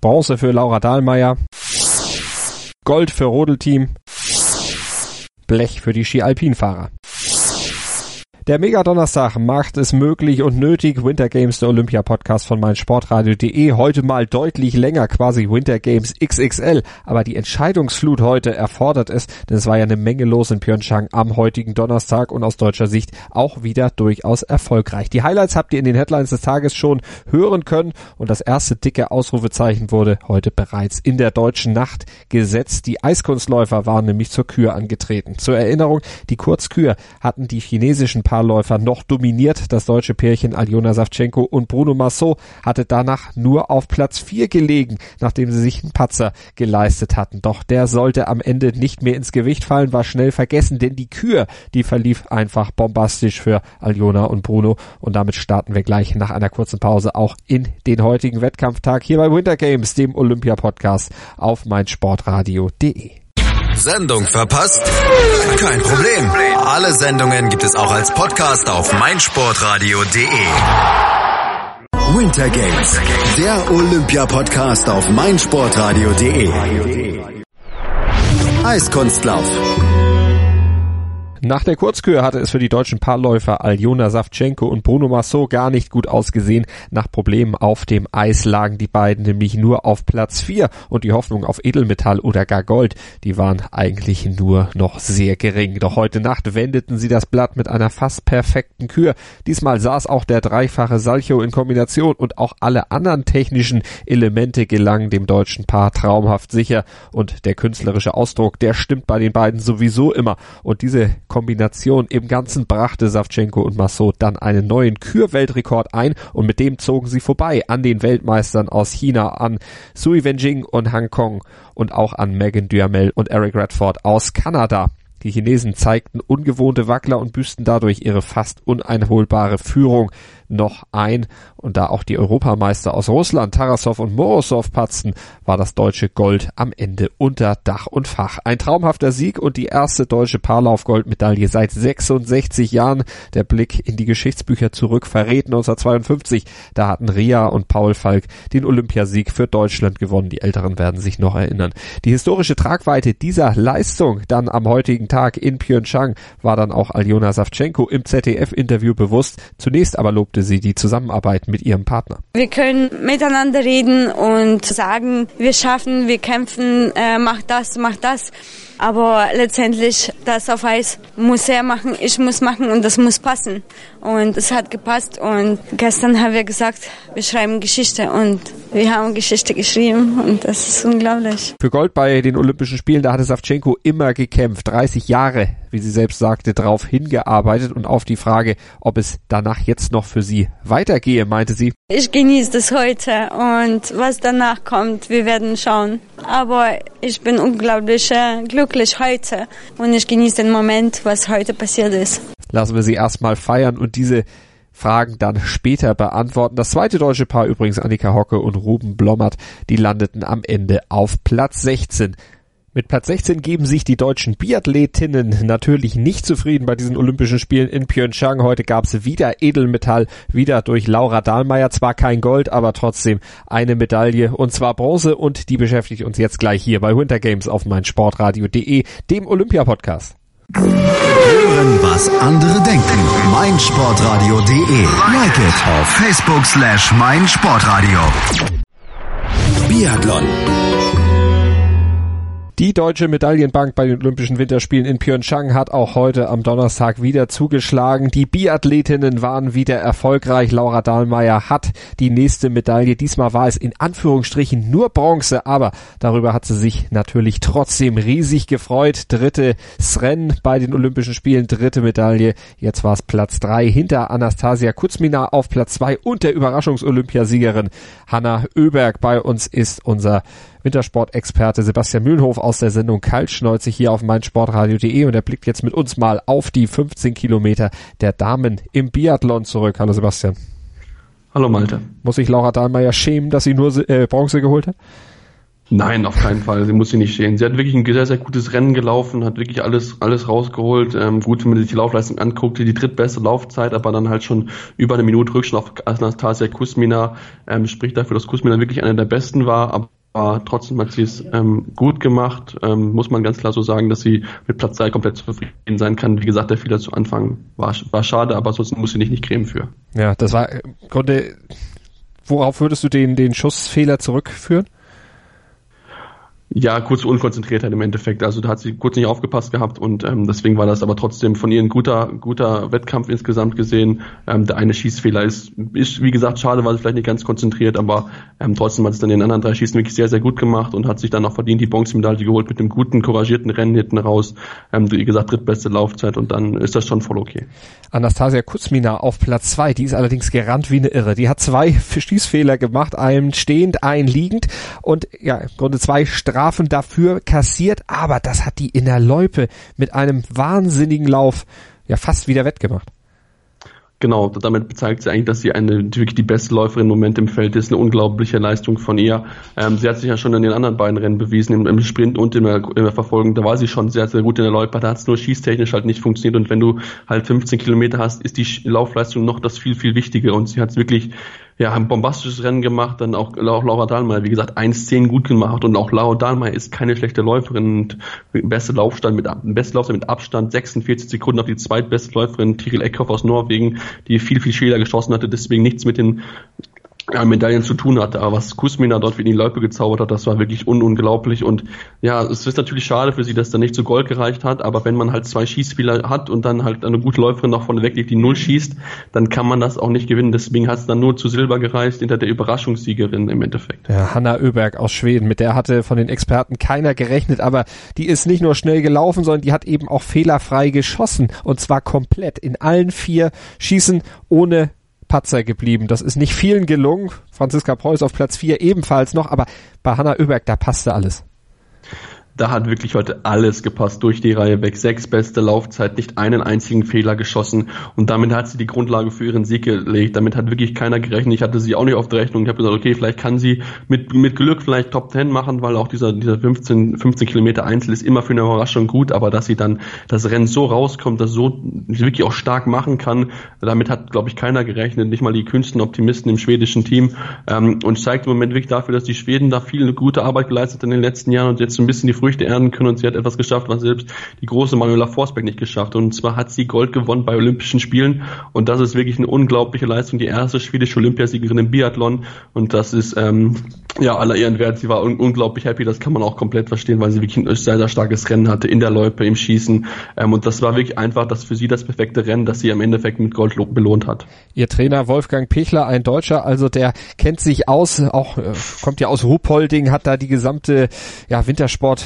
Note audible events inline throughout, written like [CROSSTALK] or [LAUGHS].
Bronze für Laura Dahlmeier. Gold für Rodelteam. Blech für die Ski-Alpin-Fahrer. Der Mega-Donnerstag macht es möglich und nötig. Winter Games, der Olympia-Podcast von meinsportradio.de. Heute mal deutlich länger, quasi Winter Games XXL. Aber die Entscheidungsflut heute erfordert es, denn es war ja eine Menge los in Pyeongchang am heutigen Donnerstag und aus deutscher Sicht auch wieder durchaus erfolgreich. Die Highlights habt ihr in den Headlines des Tages schon hören können und das erste dicke Ausrufezeichen wurde heute bereits in der deutschen Nacht gesetzt. Die Eiskunstläufer waren nämlich zur Kür angetreten. Zur Erinnerung, die Kurzkür hatten die chinesischen Paarläufer noch dominiert. Das deutsche Pärchen Aljona Savchenko und Bruno Massot hatte danach nur auf Platz 4 gelegen, nachdem sie sich einen Patzer geleistet hatten. Doch der sollte am Ende nicht mehr ins Gewicht fallen, war schnell vergessen, denn die Kür, die verlief einfach bombastisch für Aljona und Bruno. Und damit starten wir gleich nach einer kurzen Pause auch in den heutigen Wettkampftag hier bei Winter Games, dem Olympia-Podcast auf meinsportradio.de. Sendung verpasst? Kein Problem. Alle Sendungen gibt es auch als Podcast auf meinsportradio.de. Winter Games, der Olympia-Podcast auf meinsportradio.de. Eiskunstlauf. Nach der Kurzkür hatte es für die deutschen Paarläufer Aljona Savchenko und Bruno Massot gar nicht gut ausgesehen. Nach Problemen auf dem Eis lagen die beiden nämlich nur auf Platz 4 und die Hoffnung auf Edelmetall oder gar Gold, die waren eigentlich nur noch sehr gering. Doch heute Nacht wendeten sie das Blatt mit einer fast perfekten Kür. Diesmal saß auch der dreifache Salcho in Kombination und auch alle anderen technischen Elemente gelangen dem deutschen Paar traumhaft sicher und der künstlerische Ausdruck, der stimmt bei den beiden sowieso immer und diese Kombination im Ganzen brachte Savchenko und Massot dann einen neuen Kürweltrekord ein und mit dem zogen sie vorbei an den Weltmeistern aus China, an Sui Wenjing und Hong Kong und auch an Megan Duhamel und Eric Redford aus Kanada. Die Chinesen zeigten ungewohnte Wackler und büßten dadurch ihre fast uneinholbare Führung noch ein. Und da auch die Europameister aus Russland, Tarasov und Morozov patzten, war das deutsche Gold am Ende unter Dach und Fach. Ein traumhafter Sieg und die erste deutsche Paarlauf-Goldmedaille seit 66 Jahren. Der Blick in die Geschichtsbücher zurück verrät 1952. Da hatten Ria und Paul Falk den Olympiasieg für Deutschland gewonnen. Die Älteren werden sich noch erinnern. Die historische Tragweite dieser Leistung dann am heutigen Tag in Pyeongchang war dann auch Aljona Savchenko im ZDF-Interview bewusst. Zunächst aber lobte sie die Zusammenarbeit mit ihrem Partner. Wir können miteinander reden und sagen, wir schaffen, wir kämpfen, äh, mach das, mach das. Aber letztendlich, das auf Eis muss er machen, ich muss machen und das muss passen. Und es hat gepasst und gestern haben wir gesagt, wir schreiben Geschichte und wir haben Geschichte geschrieben und das ist unglaublich. Für Gold bei den Olympischen Spielen, da hatte Savchenko immer gekämpft, 30 Jahre, wie sie selbst sagte, darauf hingearbeitet und auf die Frage, ob es danach jetzt noch für sie weitergehe, meinte sie. Ich genieße das heute und was danach kommt, wir werden schauen. Aber ich bin unglaublich äh, glücklich heute und ich genieße den Moment, was heute passiert ist. Lassen wir sie erstmal feiern und diese Fragen dann später beantworten. Das zweite deutsche Paar übrigens Annika Hocke und Ruben Blommert, die landeten am Ende auf Platz 16. Mit Platz 16 geben sich die deutschen Biathletinnen natürlich nicht zufrieden bei diesen Olympischen Spielen in Pyeongchang. Heute gab es wieder Edelmetall, wieder durch Laura Dahlmeier. Zwar kein Gold, aber trotzdem eine Medaille und zwar Bronze und die beschäftigt uns jetzt gleich hier bei Winter Games auf meinsportradio.de, dem Olympia-Podcast. Hören, was andere denken. meinsportradio.de. Like it auf Facebook slash meinsportradio. Biathlon. Die deutsche Medaillenbank bei den Olympischen Winterspielen in Pyeongchang hat auch heute am Donnerstag wieder zugeschlagen. Die Biathletinnen waren wieder erfolgreich. Laura Dahlmeier hat die nächste Medaille. Diesmal war es in Anführungsstrichen nur Bronze, aber darüber hat sie sich natürlich trotzdem riesig gefreut. Dritte Sren bei den Olympischen Spielen, dritte Medaille. Jetzt war es Platz drei hinter Anastasia Kuzmina auf Platz zwei und der Überraschungsolympiasiegerin Hanna Oeberg. Bei uns ist unser Wintersportexperte Sebastian Mühlenhof aus der Sendung Kaltschnäuzig hier auf meinsportradio.de und er blickt jetzt mit uns mal auf die 15 Kilometer der Damen im Biathlon zurück. Hallo Sebastian. Hallo Malte. Muss sich Laura Dahlmeier schämen, dass sie nur äh, Bronze geholt hat? Nein, auf keinen Fall. Sie muss sich nicht schämen. Sie hat wirklich ein sehr, sehr gutes Rennen gelaufen, hat wirklich alles, alles rausgeholt. Ähm, gut, wenn man sich die Laufleistung anguckt, die drittbeste Laufzeit, aber dann halt schon über eine Minute Rückstand auf Anastasia Kusmina. Ähm, spricht dafür, dass Kusmina wirklich einer der besten war, aber aber trotzdem hat sie es ähm, gut gemacht. Ähm, muss man ganz klar so sagen, dass sie mit Platz 3 komplett zufrieden sein kann. Wie gesagt, der Fehler zu Anfang war, war schade, aber sonst muss sie nicht, nicht cremen für. Ja, das war im Grunde, worauf würdest du den, den Schussfehler zurückführen? Ja, kurz Unkonzentriertheit im Endeffekt. Also da hat sie kurz nicht aufgepasst gehabt und ähm, deswegen war das aber trotzdem von ihr ein guter, guter Wettkampf insgesamt gesehen. Ähm, der eine Schießfehler ist, ist, wie gesagt, schade, war sie vielleicht nicht ganz konzentriert, aber ähm, trotzdem hat es dann den anderen drei Schießen wirklich sehr, sehr gut gemacht und hat sich dann auch verdient die Bronzemedaille geholt mit einem guten, couragierten Rennen hinten raus. Ähm, wie gesagt, drittbeste Laufzeit und dann ist das schon voll okay. Anastasia Kuzmina auf Platz zwei, die ist allerdings gerannt wie eine Irre. Die hat zwei [LAUGHS] Schießfehler gemacht, einen stehend, einen liegend und ja, im Grunde zwei Strafen Strafen dafür kassiert, aber das hat die in der Loipe mit einem wahnsinnigen Lauf ja fast wieder wettgemacht. Genau, damit bezeigt sie eigentlich, dass sie eine wirklich die beste Läuferin im Moment im Feld ist. Eine unglaubliche Leistung von ihr. Ähm, sie hat sich ja schon in den anderen beiden Rennen bewiesen, im, im Sprint und in der, in der, Verfolgung. Da war sie schon sehr, sehr gut in der Loipe. Da hat es nur schießtechnisch halt nicht funktioniert. Und wenn du halt 15 Kilometer hast, ist die Laufleistung noch das viel, viel wichtigere. Und sie hat es wirklich ja, ein bombastisches Rennen gemacht, dann auch, auch Laura Dahlmeier, wie gesagt, 1-10 gut gemacht und auch Laura Dahlmeier ist keine schlechte Läuferin und beste Laufstand mit, beste Laufstand mit Abstand, 46 Sekunden auf die zweitbeste Läuferin, Tiril Eckhoff aus Norwegen, die viel, viel Schäler geschossen hatte, deswegen nichts mit den ja, Medaillen zu tun hatte. Aber was Kusmina dort für die Loipe gezaubert hat, das war wirklich un unglaublich. Und ja, es ist natürlich schade für sie, dass da nicht zu Gold gereicht hat. Aber wenn man halt zwei Schießspieler hat und dann halt eine gute Läuferin noch vorne weglegt, die Null schießt, dann kann man das auch nicht gewinnen. Deswegen hat es dann nur zu Silber gereist hinter der Überraschungssiegerin im Endeffekt. Ja, Hanna Öberg aus Schweden, mit der hatte von den Experten keiner gerechnet. Aber die ist nicht nur schnell gelaufen, sondern die hat eben auch fehlerfrei geschossen. Und zwar komplett in allen vier Schießen ohne Patzer geblieben. Das ist nicht vielen gelungen. Franziska Preuß auf Platz 4 ebenfalls noch, aber bei Hanna Oeberg, da passte alles da hat wirklich heute alles gepasst durch die Reihe weg. Sechs beste Laufzeit, nicht einen einzigen Fehler geschossen und damit hat sie die Grundlage für ihren Sieg gelegt. Damit hat wirklich keiner gerechnet. Ich hatte sie auch nicht auf der Rechnung. Ich habe gesagt, okay, vielleicht kann sie mit, mit Glück vielleicht Top 10 machen, weil auch dieser, dieser 15, 15 Kilometer Einzel ist immer für eine Überraschung gut, aber dass sie dann das Rennen so rauskommt, das so wirklich auch stark machen kann, damit hat, glaube ich, keiner gerechnet, nicht mal die kühnsten Optimisten im schwedischen Team ähm, und zeigt im Moment wirklich dafür, dass die Schweden da viel gute Arbeit geleistet in den letzten Jahren und jetzt so ein bisschen die Früchte ernten können und sie hat etwas geschafft, was selbst die große Manuela Forsberg nicht geschafft hat. Und zwar hat sie Gold gewonnen bei Olympischen Spielen und das ist wirklich eine unglaubliche Leistung. Die erste schwedische Olympiasiegerin im Biathlon und das ist ähm, ja aller Ehren wert. Sie war un unglaublich happy, das kann man auch komplett verstehen, weil sie wirklich ein sehr, sehr starkes Rennen hatte in der Loipe, im Schießen ähm, und das war wirklich einfach das für sie das perfekte Rennen, das sie im Endeffekt mit Gold belohnt hat. Ihr Trainer Wolfgang Pichler, ein Deutscher, also der kennt sich aus, auch äh, kommt ja aus Ruhpolding, hat da die gesamte ja, Wintersport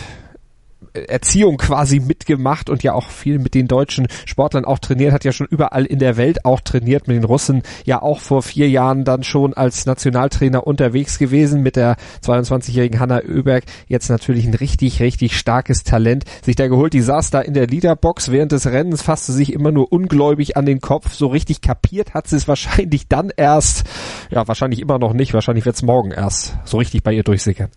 Erziehung quasi mitgemacht und ja auch viel mit den deutschen Sportlern auch trainiert, hat ja schon überall in der Welt auch trainiert, mit den Russen ja auch vor vier Jahren dann schon als Nationaltrainer unterwegs gewesen mit der 22-jährigen Hanna Oeberg. Jetzt natürlich ein richtig, richtig starkes Talent. Sich da geholt, die saß da in der Leaderbox während des Rennens, fasste sich immer nur ungläubig an den Kopf. So richtig kapiert hat sie es wahrscheinlich dann erst, ja, wahrscheinlich immer noch nicht, wahrscheinlich wird es morgen erst so richtig bei ihr durchsickern.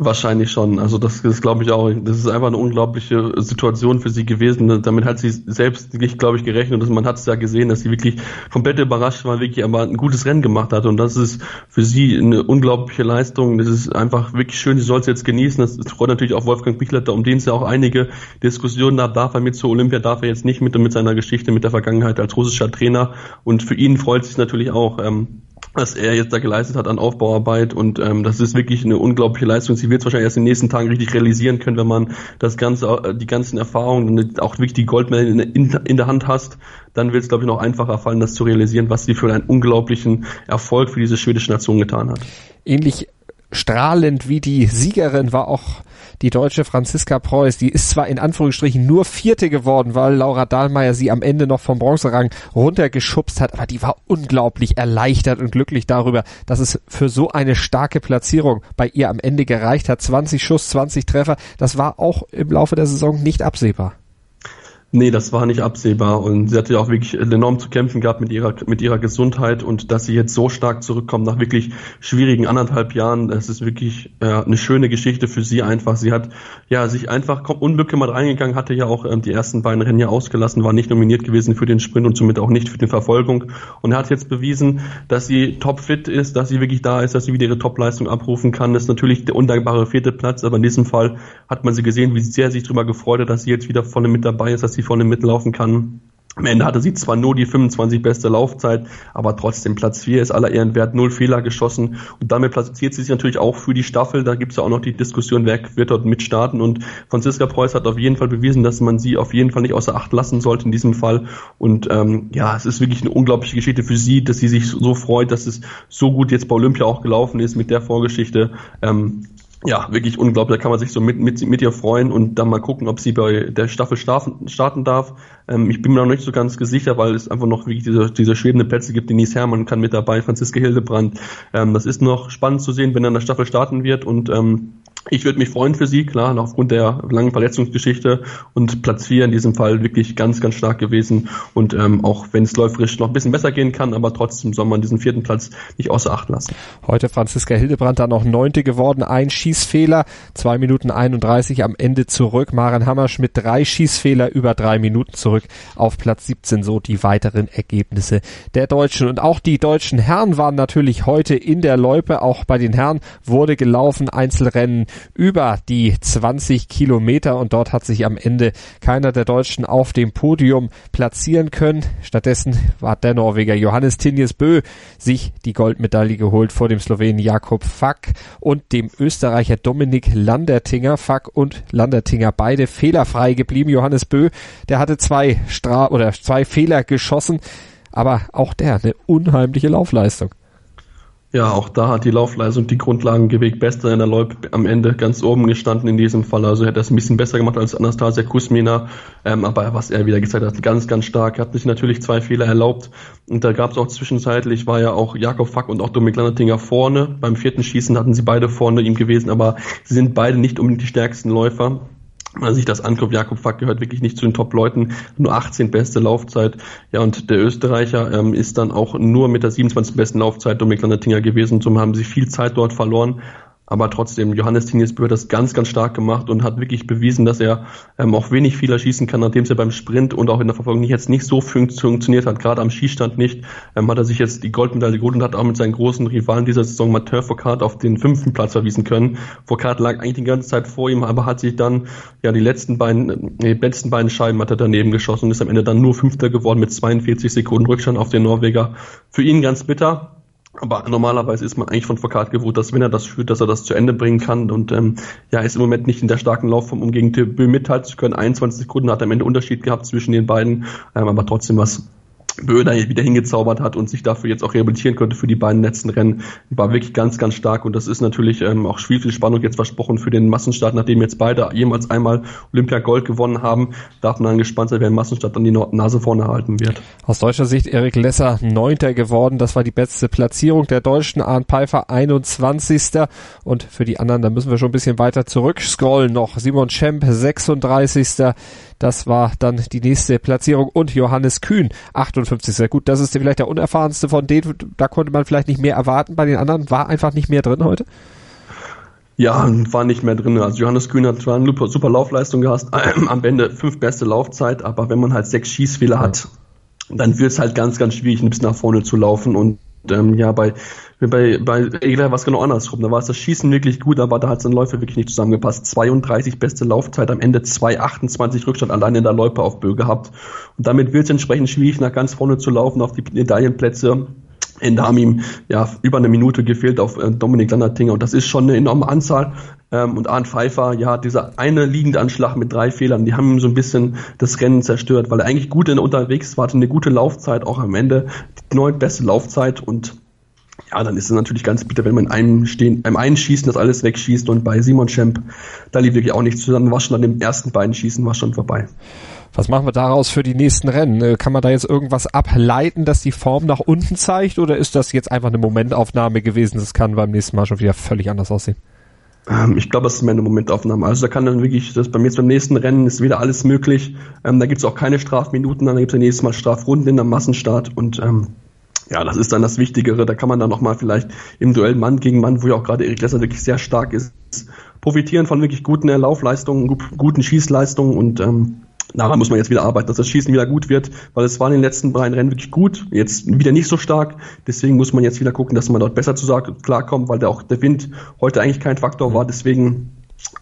Wahrscheinlich schon. Also das ist, glaube ich, auch, das ist einfach eine unglaubliche Situation für sie gewesen. Damit hat sie selbst nicht, glaube ich, gerechnet. Und man hat es ja gesehen, dass sie wirklich komplett überrascht war, wirklich aber ein gutes Rennen gemacht hat. Und das ist für sie eine unglaubliche Leistung. Das ist einfach wirklich schön. Sie soll es jetzt genießen. Das freut natürlich auch Wolfgang Pichletter, um den es ja auch einige Diskussionen gab. Darf er mit zur Olympia? Darf er jetzt nicht mit, mit seiner Geschichte, mit der Vergangenheit als russischer Trainer? Und für ihn freut es sich natürlich auch. Ähm, was er jetzt da geleistet hat an Aufbauarbeit und ähm, das ist wirklich eine unglaubliche Leistung. Sie wird es wahrscheinlich erst in den nächsten Tagen richtig realisieren können, wenn man das ganze, äh, die ganzen Erfahrungen, auch wirklich die Goldmedaille in, in, der Hand hast, dann wird es glaube ich noch einfacher fallen, das zu realisieren, was sie für einen unglaublichen Erfolg für diese schwedische Nation getan hat. Ähnlich strahlend wie die Siegerin war auch die deutsche Franziska Preuß, die ist zwar in Anführungsstrichen nur Vierte geworden, weil Laura Dahlmeier sie am Ende noch vom Bronzerang runtergeschubst hat, aber die war unglaublich erleichtert und glücklich darüber, dass es für so eine starke Platzierung bei ihr am Ende gereicht hat. 20 Schuss, 20 Treffer, das war auch im Laufe der Saison nicht absehbar. Nee, das war nicht absehbar und sie hatte ja auch wirklich enorm zu kämpfen gehabt mit ihrer mit ihrer Gesundheit und dass sie jetzt so stark zurückkommt nach wirklich schwierigen anderthalb Jahren, das ist wirklich äh, eine schöne Geschichte für sie einfach. Sie hat ja sich einfach unbekümmert reingegangen, hatte ja auch ähm, die ersten beiden Rennen ja ausgelassen, war nicht nominiert gewesen für den Sprint und somit auch nicht für die Verfolgung und hat jetzt bewiesen, dass sie topfit ist, dass sie wirklich da ist, dass sie wieder ihre Topleistung abrufen kann. Das ist natürlich der undankbare vierte Platz, aber in diesem Fall hat man sie gesehen, wie sehr sich darüber gefreut hat, dass sie jetzt wieder vorne mit dabei ist, dass sie vorne mitlaufen kann. Am Ende hatte sie zwar nur die 25 beste Laufzeit, aber trotzdem Platz 4 ist aller Ehren wert, null Fehler geschossen und damit platziert sie sich natürlich auch für die Staffel. Da gibt es ja auch noch die Diskussion, wer wird dort mitstarten und Franziska Preuß hat auf jeden Fall bewiesen, dass man sie auf jeden Fall nicht außer Acht lassen sollte in diesem Fall und ähm, ja, es ist wirklich eine unglaubliche Geschichte für sie, dass sie sich so freut, dass es so gut jetzt bei Olympia auch gelaufen ist mit der Vorgeschichte. Ähm, ja, wirklich unglaublich. Da kann man sich so mit, mit, mit ihr freuen und dann mal gucken, ob sie bei der Staffel starten, starten darf. Ähm, ich bin mir noch nicht so ganz sicher, weil es einfach noch wirklich diese, diese schwebende Plätze gibt. Denise Herrmann kann mit dabei, Franziska Hildebrand. Ähm, das ist noch spannend zu sehen, wenn er in der Staffel starten wird und ähm, ich würde mich freuen für sie, klar, aufgrund der langen Verletzungsgeschichte und Platz 4 in diesem Fall wirklich ganz, ganz stark gewesen. Und ähm, auch wenn es läuferisch noch ein bisschen besser gehen kann, aber trotzdem soll man diesen vierten Platz nicht außer Acht lassen. Heute Franziska Hildebrand dann noch Neunte geworden, ein Schießfehler, zwei Minuten 31 am Ende zurück. Maren Hammerschmidt drei Schießfehler über drei Minuten zurück auf Platz 17, so die weiteren Ergebnisse der Deutschen. Und auch die deutschen Herren waren natürlich heute in der Loipe. Auch bei den Herren wurde gelaufen, Einzelrennen über die 20 Kilometer und dort hat sich am Ende keiner der Deutschen auf dem Podium platzieren können. Stattdessen hat der Norweger Johannes Tinjes Bö sich die Goldmedaille geholt vor dem Slowenen Jakob Fack und dem Österreicher Dominik Landertinger. Fack und Landertinger beide fehlerfrei geblieben. Johannes Bö, der hatte zwei Stra oder zwei Fehler geschossen, aber auch der eine unheimliche Laufleistung. Ja, auch da hat die Laufleistung die Grundlagen gewegt. Bester in der Loip am Ende ganz oben gestanden in diesem Fall. Also er hat das ein bisschen besser gemacht als Anastasia Kusmina. Ähm, aber was er wieder gezeigt hat, ganz, ganz stark. Er hat sich natürlich zwei Fehler erlaubt. Und da gab es auch zwischenzeitlich, war ja auch Jakob Fack und auch Dominik Landertinger vorne. Beim vierten Schießen hatten sie beide vorne ihm gewesen, aber sie sind beide nicht unbedingt die stärksten Läufer wenn man sich das anguckt, Jakob Fack gehört wirklich nicht zu den Top-Leuten, nur 18 beste Laufzeit. Ja, und der Österreicher ähm, ist dann auch nur mit der 27 besten Laufzeit Dominik Landertinger gewesen. Zum haben sie viel Zeit dort verloren. Aber trotzdem, Johannes Tingesbö hat das ganz, ganz stark gemacht und hat wirklich bewiesen, dass er ähm, auch wenig Fehler schießen kann, nachdem es ja beim Sprint und auch in der Verfolgung jetzt nicht so fun funktioniert hat, gerade am Schießstand nicht, ähm, hat er sich jetzt die Goldmedaille geholt und hat auch mit seinen großen Rivalen dieser Saison Mathieu Foucault auf den fünften Platz verwiesen können. Foucault lag eigentlich die ganze Zeit vor ihm, aber hat sich dann, ja, die letzten beiden, die letzten beiden Scheiben hat er daneben geschossen und ist am Ende dann nur Fünfter geworden mit 42 Sekunden Rückstand auf den Norweger. Für ihn ganz bitter, aber normalerweise ist man eigentlich von Foucault gewohnt, dass wenn er das führt, dass er das zu Ende bringen kann. Und ähm, ja, ist im Moment nicht in der starken Laufform, um gegen Bö mithalten zu können. 21 Sekunden hat er am Ende Unterschied gehabt zwischen den beiden. Ähm, aber trotzdem was Böhner wieder hingezaubert hat und sich dafür jetzt auch rehabilitieren konnte für die beiden letzten Rennen, war wirklich ganz, ganz stark und das ist natürlich ähm, auch viel, viel Spannung jetzt versprochen für den Massenstart, nachdem jetzt beide jemals einmal Olympia Gold gewonnen haben, darf man dann gespannt sein, wer im Massenstart dann die Nase vorne halten wird. Aus deutscher Sicht Erik Lesser Neunter geworden, das war die beste Platzierung der Deutschen, Arndt Pfeiffer 21. und für die anderen, da müssen wir schon ein bisschen weiter zurückscrollen noch, Simon Schemp 36. Das war dann die nächste Platzierung und Johannes Kühn 58. Sehr gut, das ist vielleicht der unerfahrenste von denen. Da konnte man vielleicht nicht mehr erwarten. Bei den anderen war einfach nicht mehr drin heute. Ja, war nicht mehr drin. Also Johannes Kühn hat zwar eine super, Laufleistung gehabt, am Ende fünf beste Laufzeit, aber wenn man halt sechs Schießfehler hat, dann wird es halt ganz, ganz schwierig, bisschen nach vorne zu laufen und ähm, ja, bei, bei, bei Egler war es genau andersrum. Da war es das Schießen wirklich gut, aber da hat sein Läufer wirklich nicht zusammengepasst. 32 beste Laufzeit, am Ende 2,28 Rückstand allein in der Loipe auf Bö gehabt. Und damit wird es entsprechend schwierig, nach ganz vorne zu laufen auf die Medaillenplätze. Haben ihm ja über eine Minute gefehlt auf äh, Dominik Landertinger und das ist schon eine enorme Anzahl. Ähm, und Arndt Pfeiffer, ja, dieser eine Liegendanschlag mit drei Fehlern, die haben ihm so ein bisschen das Rennen zerstört, weil er eigentlich gut in unterwegs war, hatte eine gute Laufzeit, auch am Ende die neun beste Laufzeit und ja, dann ist es natürlich ganz bitter, wenn man einem stehen, einem einen schießen, das alles wegschießt und bei Simon Schemp, da lief wirklich auch nichts zusammen, war schon an dem ersten beiden Schießen, war schon vorbei. Was machen wir daraus für die nächsten Rennen? Äh, kann man da jetzt irgendwas ableiten, dass die Form nach unten zeigt oder ist das jetzt einfach eine Momentaufnahme gewesen? Das kann beim nächsten Mal schon wieder völlig anders aussehen. Ähm, ich glaube, das ist mehr eine Momentaufnahme. Also da kann dann wirklich, das bei mir jetzt beim nächsten Rennen ist wieder alles möglich. Ähm, da gibt es auch keine Strafminuten, dann gibt es nächstes Mal Strafrunden der Massenstart und ähm, ja, das ist dann das Wichtigere. Da kann man dann nochmal vielleicht im Duell Mann gegen Mann, wo ja auch gerade Erik Lesser wirklich sehr stark ist, profitieren von wirklich guten Laufleistungen, guten Schießleistungen und ähm, daran muss man jetzt wieder arbeiten, dass das Schießen wieder gut wird, weil es war in den letzten beiden Rennen wirklich gut, jetzt wieder nicht so stark. Deswegen muss man jetzt wieder gucken, dass man dort besser zu klarkommt, weil der auch der Wind heute eigentlich kein Faktor war. Deswegen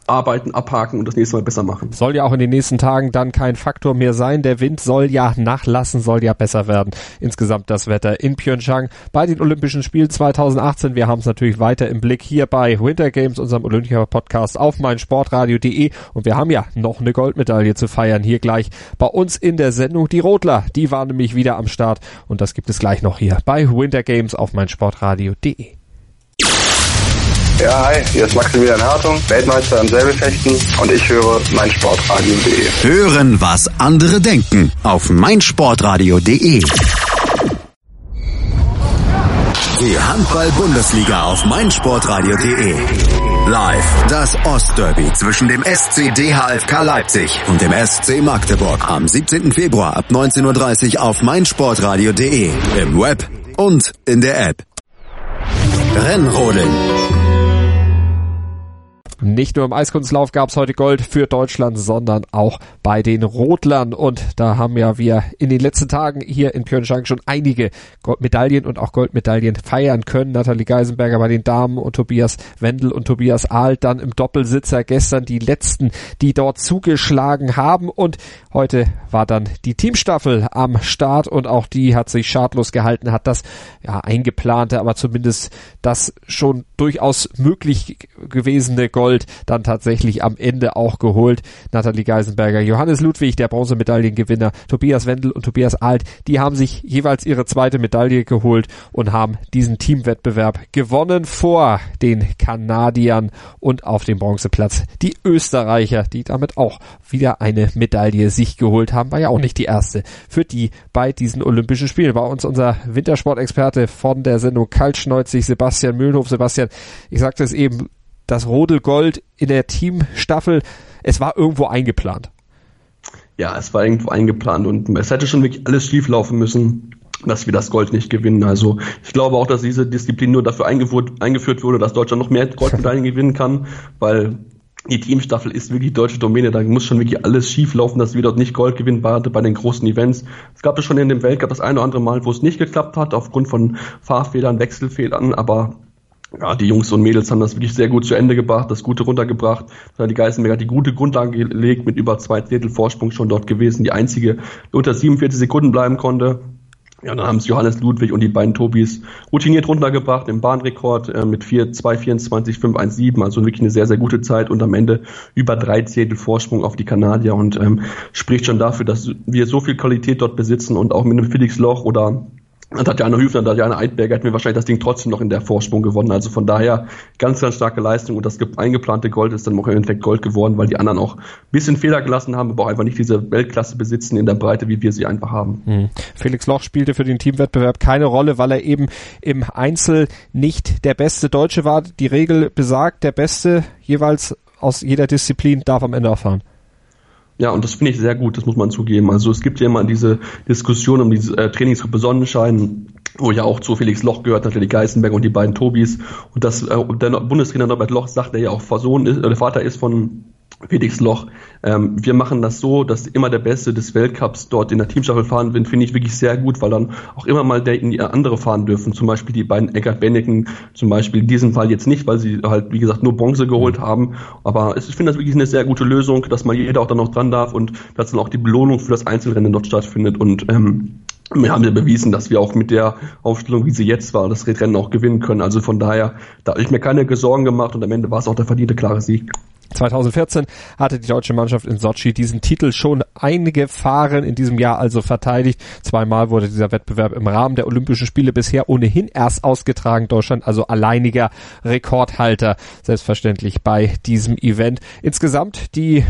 arbeiten, abhaken und das nächste Mal besser machen. Soll ja auch in den nächsten Tagen dann kein Faktor mehr sein. Der Wind soll ja nachlassen, soll ja besser werden. Insgesamt das Wetter in Pyeongchang bei den Olympischen Spielen 2018. Wir haben es natürlich weiter im Blick hier bei Winter Games, unserem Olympia-Podcast auf meinsportradio.de und wir haben ja noch eine Goldmedaille zu feiern hier gleich bei uns in der Sendung. Die Rotler, die waren nämlich wieder am Start und das gibt es gleich noch hier bei Winter Games auf meinsportradio.de. Ja, hi, hier ist Maximilian Hartung, Weltmeister im Säbelfechten und ich höre meinsportradio.de. Hören, was andere denken auf meinsportradio.de. Die Handball-Bundesliga auf meinsportradio.de. Live das Ostderby zwischen dem SC DHFK Leipzig und dem SC Magdeburg am 17. Februar ab 19.30 Uhr auf meinsportradio.de. Im Web und in der App. Rennrodeln nicht nur im Eiskunstlauf gab es heute Gold für Deutschland, sondern auch bei den Rotlern. Und da haben ja wir in den letzten Tagen hier in Pyeongchang schon einige Goldmedaillen und auch Goldmedaillen feiern können. Nathalie Geisenberger bei den Damen und Tobias Wendel und Tobias Ahl dann im Doppelsitzer. Gestern die letzten, die dort zugeschlagen haben. Und heute war dann die Teamstaffel am Start und auch die hat sich schadlos gehalten, hat das ja eingeplante, aber zumindest das schon durchaus möglich gewesene Gold Gold dann tatsächlich am Ende auch geholt. Nathalie Geisenberger, Johannes Ludwig, der Bronzemedaillengewinner, Tobias Wendel und Tobias Alt, die haben sich jeweils ihre zweite Medaille geholt und haben diesen Teamwettbewerb gewonnen vor den Kanadiern und auf dem Bronzeplatz die Österreicher, die damit auch wieder eine Medaille sich geholt haben, war ja auch nicht die erste für die bei diesen Olympischen Spielen. Bei uns unser Wintersportexperte von der Sendung Kaltschneuzig, Sebastian Mühlenhof. Sebastian, ich sagte es eben, das Rodelgold in der Teamstaffel, es war irgendwo eingeplant. Ja, es war irgendwo eingeplant und es hätte schon wirklich alles schief laufen müssen, dass wir das Gold nicht gewinnen. Also ich glaube auch, dass diese Disziplin nur dafür eingeführt, eingeführt wurde, dass Deutschland noch mehr Goldmedaillen [LAUGHS] gewinnen kann, weil die Teamstaffel ist wirklich deutsche Domäne. Da muss schon wirklich alles schief laufen, dass wir dort nicht Gold gewinnen warte bei den großen Events. Es gab es schon in dem Weltcup das eine oder andere Mal, wo es nicht geklappt hat, aufgrund von Fahrfehlern, Wechselfehlern, aber ja, die Jungs und Mädels haben das wirklich sehr gut zu Ende gebracht, das Gute runtergebracht. Die Geisenberg hat die gute Grundlage gelegt, mit über zwei Drittel Vorsprung schon dort gewesen. Die einzige, die unter 47 Sekunden bleiben konnte. Ja, dann haben es Johannes Ludwig und die beiden Tobis routiniert runtergebracht im Bahnrekord äh, mit 4, 2,24, 5,17, also wirklich eine sehr, sehr gute Zeit und am Ende über drei Zehntel Vorsprung auf die Kanadier und ähm, spricht schon dafür, dass wir so viel Qualität dort besitzen und auch mit einem Felix Loch oder Tatjana Hüfner und Tatjana Eidberger hätten wir wahrscheinlich das Ding trotzdem noch in der Vorsprung gewonnen. Also von daher ganz, ganz starke Leistung und das eingeplante Gold ist dann auch im Endeffekt Gold geworden, weil die anderen auch ein bisschen Fehler gelassen haben, aber auch einfach nicht diese Weltklasse besitzen in der Breite, wie wir sie einfach haben. Hm. Felix Loch spielte für den Teamwettbewerb keine Rolle, weil er eben im Einzel nicht der beste Deutsche war. Die Regel besagt, der Beste jeweils aus jeder Disziplin darf am Ende erfahren. Ja, und das finde ich sehr gut, das muss man zugeben. Also es gibt ja immer diese Diskussion um diese äh, Trainingsgruppe Sonnenschein, wo ja auch zu Felix Loch gehört, natürlich Geißenberg und die beiden Tobis. Und das, äh, der Bundestrainer Norbert Loch sagt, der ja auch Sohn ist, äh, Vater ist von Felix Loch. Ähm, wir machen das so, dass immer der Beste des Weltcups dort in der Teamstaffel fahren wird, finde ich wirklich sehr gut, weil dann auch immer mal der in die andere fahren dürfen. Zum Beispiel die beiden Eckart Benneken, zum Beispiel in diesem Fall jetzt nicht, weil sie halt, wie gesagt, nur Bronze geholt haben. Aber ich finde das wirklich eine sehr gute Lösung, dass mal jeder auch dann noch dran darf und dass dann auch die Belohnung für das Einzelrennen dort stattfindet. Und ähm, wir haben ja bewiesen, dass wir auch mit der Aufstellung, wie sie jetzt war, das Rennen auch gewinnen können. Also von daher, da habe ich mir keine Sorgen gemacht und am Ende war es auch der verdiente klare Sieg. 2014 hatte die deutsche Mannschaft in Sochi diesen Titel schon eingefahren, in diesem Jahr also verteidigt. Zweimal wurde dieser Wettbewerb im Rahmen der Olympischen Spiele bisher ohnehin erst ausgetragen. Deutschland also alleiniger Rekordhalter, selbstverständlich bei diesem Event. Insgesamt die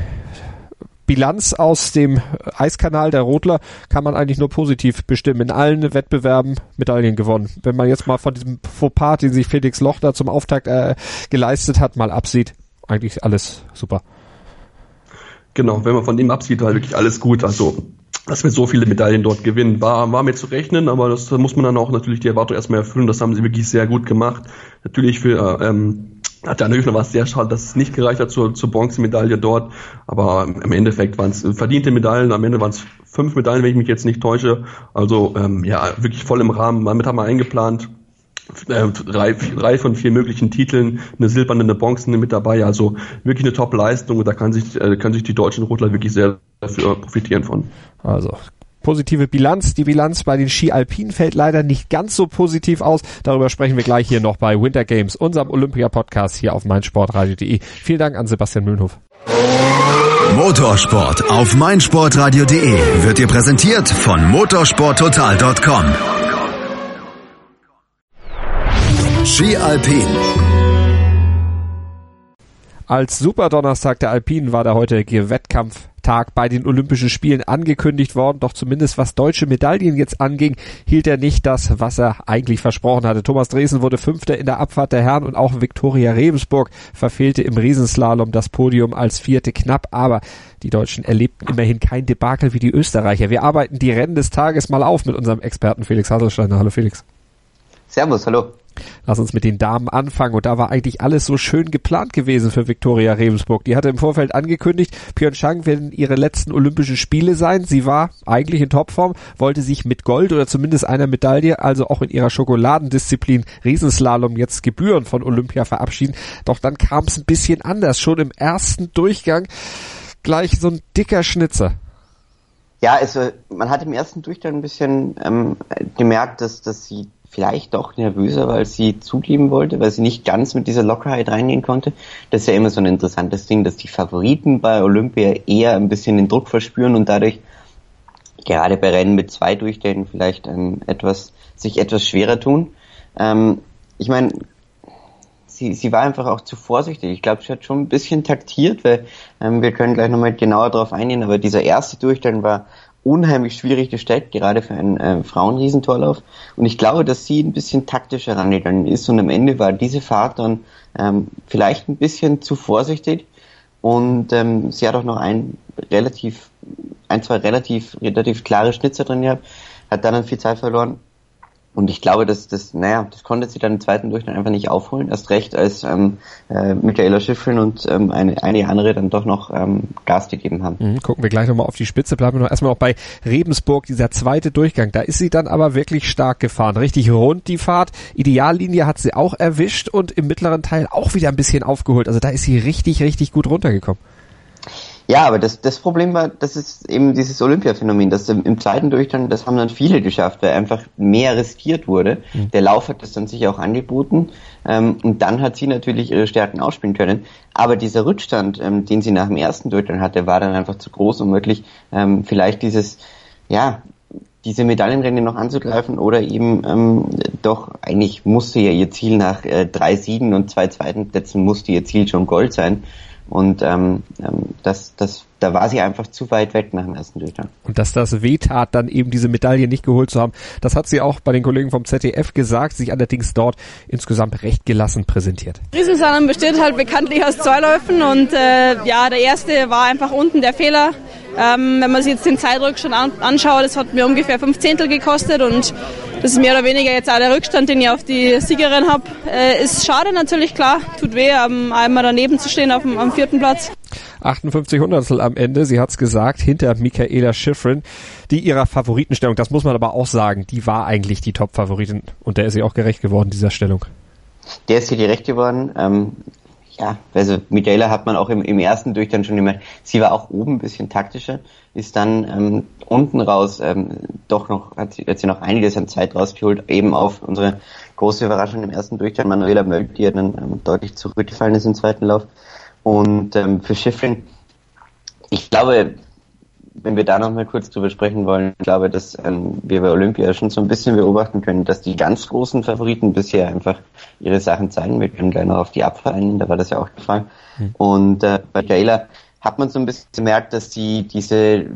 Bilanz aus dem Eiskanal der Rotler kann man eigentlich nur positiv bestimmen. In allen Wettbewerben Medaillen gewonnen. Wenn man jetzt mal von diesem Fauxpas, den sich Felix Loch da zum Auftakt äh, geleistet hat, mal absieht, eigentlich alles super. Genau, wenn man von dem absieht, war wirklich alles gut. Also, dass wir so viele Medaillen dort gewinnen, war, war mir zu rechnen, aber das muss man dann auch natürlich die Erwartung erstmal erfüllen. Das haben sie wirklich sehr gut gemacht. Natürlich für ähm, hat ja natürlich noch was sehr schade, dass es nicht gereicht hat zur, zur Bronzemedaille dort. Aber im Endeffekt waren es verdiente Medaillen. Am Ende waren es fünf Medaillen, wenn ich mich jetzt nicht täusche. Also ähm, ja, wirklich voll im Rahmen. Damit haben wir eingeplant äh, drei, drei von vier möglichen Titeln, eine silberne, eine bronzene mit dabei, also wirklich eine Top-Leistung und da kann sich, äh, können sich die deutschen Rotler wirklich sehr dafür profitieren von. Also positive Bilanz. Die Bilanz bei den Ski Alpin fällt leider nicht ganz so positiv aus. Darüber sprechen wir gleich hier noch bei Winter Games, unserem Olympia-Podcast hier auf meinsportradio.de. Vielen Dank an Sebastian Mühlenhof. Motorsport auf meinsportradio.de wird dir präsentiert von motorsporttotal.com. Ski Alpin. Als Superdonnerstag der Alpinen war der heutige Wettkampftag bei den Olympischen Spielen angekündigt worden, doch zumindest was deutsche Medaillen jetzt anging, hielt er nicht das, was er eigentlich versprochen hatte. Thomas Dresen wurde Fünfter in der Abfahrt der Herren und auch Viktoria Rebensburg verfehlte im Riesenslalom das Podium als Vierte knapp, aber die Deutschen erlebten immerhin kein Debakel wie die Österreicher. Wir arbeiten die Rennen des Tages mal auf mit unserem Experten Felix Hasselsteiner. Hallo Felix. Servus, hallo. Lass uns mit den Damen anfangen. Und da war eigentlich alles so schön geplant gewesen für Viktoria Rebensburg. Die hatte im Vorfeld angekündigt, Pyeongchang werden ihre letzten Olympischen Spiele sein. Sie war eigentlich in Topform, wollte sich mit Gold oder zumindest einer Medaille, also auch in ihrer Schokoladendisziplin Riesenslalom jetzt Gebühren von Olympia verabschieden. Doch dann kam es ein bisschen anders. Schon im ersten Durchgang gleich so ein dicker Schnitzer. Ja, also man hat im ersten Durchgang ein bisschen ähm, gemerkt, dass, dass sie vielleicht doch nervöser, weil sie zugeben wollte, weil sie nicht ganz mit dieser Lockerheit reingehen konnte. Das ist ja immer so ein interessantes Ding, dass die Favoriten bei Olympia eher ein bisschen den Druck verspüren und dadurch gerade bei Rennen mit zwei Durchgängen vielleicht ähm, etwas sich etwas schwerer tun. Ähm, ich meine, sie, sie war einfach auch zu vorsichtig. Ich glaube, sie hat schon ein bisschen taktiert, weil ähm, wir können gleich nochmal genauer darauf eingehen, aber dieser erste Durchgang war unheimlich schwierig gestellt, gerade für einen äh, Frauenriesentorlauf. Und ich glaube, dass sie ein bisschen taktischer rangegangen ist. Und am Ende war diese Fahrt dann ähm, vielleicht ein bisschen zu vorsichtig. Und ähm, sie hat auch noch ein relativ, ein, zwei relativ, relativ klare Schnitzer drin gehabt, hat dann viel Zeit verloren und ich glaube, dass das, naja, das konnte sie dann im zweiten Durchgang einfach nicht aufholen. Erst recht, als ähm, äh, Michaela Schiffrin und ähm, eine, eine andere dann doch noch ähm, Gas gegeben haben. Mhm, gucken wir gleich nochmal auf die Spitze. Bleiben wir noch erstmal noch bei Rebensburg, dieser zweite Durchgang. Da ist sie dann aber wirklich stark gefahren. Richtig rund die Fahrt. Ideallinie hat sie auch erwischt und im mittleren Teil auch wieder ein bisschen aufgeholt. Also da ist sie richtig, richtig gut runtergekommen. Ja, aber das, das Problem war, das ist eben dieses Olympia-Phänomen, dass im, zweiten Durchgang, das haben dann viele geschafft, weil einfach mehr riskiert wurde. Mhm. Der Lauf hat das dann sich auch angeboten ähm, und dann hat sie natürlich ihre Stärken ausspielen können. Aber dieser Rückstand, ähm, den sie nach dem ersten Durchgang hatte, war dann einfach zu groß, um wirklich ähm, vielleicht dieses, ja, diese Medaillenrennen noch anzugreifen oder eben ähm, doch eigentlich musste ja ihr Ziel nach äh, drei Siegen und zwei zweiten Plätzen musste ihr Ziel schon Gold sein. Und ähm, ähm, das, das, da war sie einfach zu weit weg nach dem ersten Durchgang. Und dass das wehtat, dann eben diese Medaille nicht geholt zu haben, das hat sie auch bei den Kollegen vom ZDF gesagt, sich allerdings dort insgesamt recht gelassen präsentiert. Riesensalam besteht halt bekanntlich aus zwei Läufen und äh, ja, der erste war einfach unten der Fehler. Ähm, wenn man sich jetzt den Zeitrückstand an, anschaut, das hat mir ungefähr fünf Zehntel gekostet und das ist mehr oder weniger jetzt auch der Rückstand, den ich auf die Siegerin habe. Äh, ist schade natürlich, klar, tut weh, um, einmal daneben zu stehen auf dem, am vierten Platz. 58 Hundertstel am Ende, sie hat's gesagt, hinter Michaela Schifrin, die ihrer Favoritenstellung, das muss man aber auch sagen, die war eigentlich die Top-Favoritin und der ist sie auch gerecht geworden, dieser Stellung. Der ist ihr gerecht geworden. Ähm, ja, also Michaela hat man auch im, im ersten Durchgang schon gemerkt, sie war auch oben ein bisschen taktischer, ist dann ähm, unten raus ähm, doch noch, hat sie, hat sie noch einiges an Zeit rausgeholt, eben auf unsere große Überraschung im ersten Durchgang, Manuela Möld, die ja dann ähm, deutlich zurückgefallen ist im zweiten Lauf. Und ähm, für Schiffrin, ich glaube, wenn wir da noch mal kurz drüber sprechen wollen, ich glaube, dass ähm, wir bei Olympia schon so ein bisschen beobachten können, dass die ganz großen Favoriten bisher einfach ihre Sachen zeigen. Wir können gleich noch auf die Abfallen, da war das ja auch gefallen. Mhm. Und äh, bei Jayla hat man so ein bisschen gemerkt, dass die diese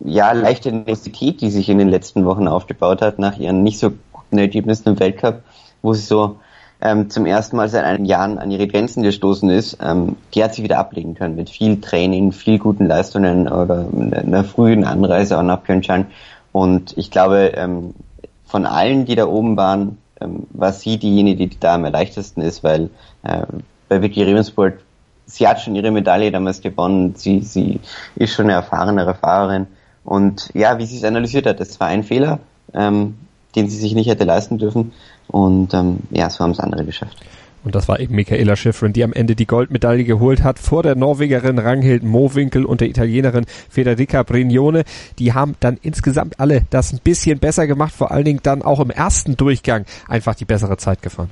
ja leichte Nervosität, die sich in den letzten Wochen aufgebaut hat, nach ihren nicht so guten Ergebnissen im Weltcup, wo sie so ähm, zum ersten Mal seit einigen Jahren an ihre Grenzen gestoßen ist, ähm, die hat sie wieder ablegen können mit viel Training, viel guten Leistungen oder einer frühen Anreise auch nach Pyeongchang. Und ich glaube, ähm, von allen, die da oben waren, ähm, war sie diejenige, die da am erleichtesten ist, weil äh, bei Vicky Rebensburg, sie hat schon ihre Medaille damals gewonnen, sie, sie ist schon eine erfahrenere Fahrerin. Und ja, wie sie es analysiert hat, das war ein Fehler, ähm, den sie sich nicht hätte leisten dürfen. Und ähm, ja, so haben es andere geschafft. Und das war eben Michaela Schifrin, die am Ende die Goldmedaille geholt hat vor der Norwegerin Ranghild Mowinkel und der Italienerin Federica Brignone. Die haben dann insgesamt alle das ein bisschen besser gemacht, vor allen Dingen dann auch im ersten Durchgang einfach die bessere Zeit gefahren.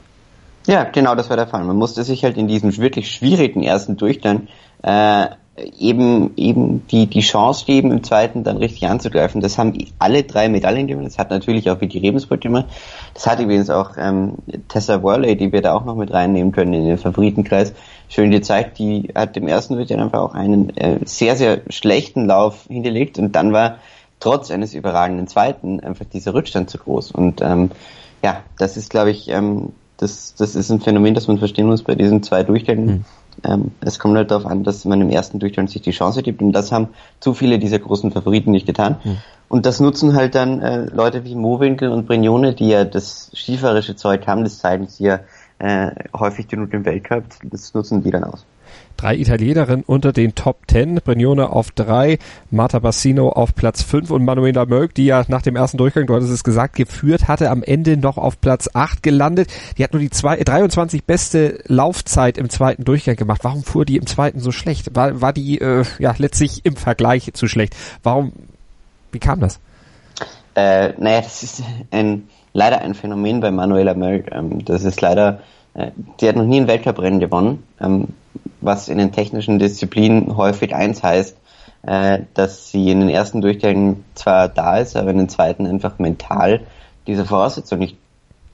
Ja, genau, das war der Fall. Man musste sich halt in diesem wirklich schwierigen ersten Durchgang äh, eben eben die die Chance geben, im zweiten dann richtig anzugreifen. Das haben alle drei Medaillen gemacht. Das hat natürlich auch die Rebensburg gemacht. Das hat übrigens auch ähm, Tessa Worley, die wir da auch noch mit reinnehmen können in den Favoritenkreis, schön gezeigt. Die hat im ersten Wettbewerb einfach auch einen äh, sehr sehr schlechten Lauf hingelegt und dann war trotz eines überragenden zweiten einfach dieser Rückstand zu groß. Und ähm, ja, das ist glaube ich ähm, das das ist ein Phänomen, das man verstehen muss bei diesen zwei Durchgängen. Mhm ähm, es kommt halt darauf an, dass man im ersten Durchgang sich die Chance gibt und das haben zu viele dieser großen Favoriten nicht getan. Mhm. Und das nutzen halt dann äh, Leute wie Mowinkel und Brignone, die ja das skifahrerische Zeug haben, das zeigen sie ja äh, häufig genug im Weltcup, das nutzen die dann aus drei Italienerinnen unter den Top 10. Brignone auf drei, Marta Bassino auf Platz 5 und Manuela Möck, die ja nach dem ersten Durchgang, du hattest es gesagt, geführt hatte, am Ende noch auf Platz 8 gelandet. Die hat nur die zwei, 23 beste Laufzeit im zweiten Durchgang gemacht. Warum fuhr die im zweiten so schlecht? War, war die äh, ja letztlich im Vergleich zu schlecht? Warum, wie kam das? Äh, naja, das ist ein, leider ein Phänomen bei Manuela Möck. Ähm, das ist leider, die hat noch nie ein Weltcuprennen gewonnen. Ähm, was in den technischen Disziplinen häufig eins heißt, äh, dass sie in den ersten Durchgängen zwar da ist, aber in den zweiten einfach mental diese Voraussetzung nicht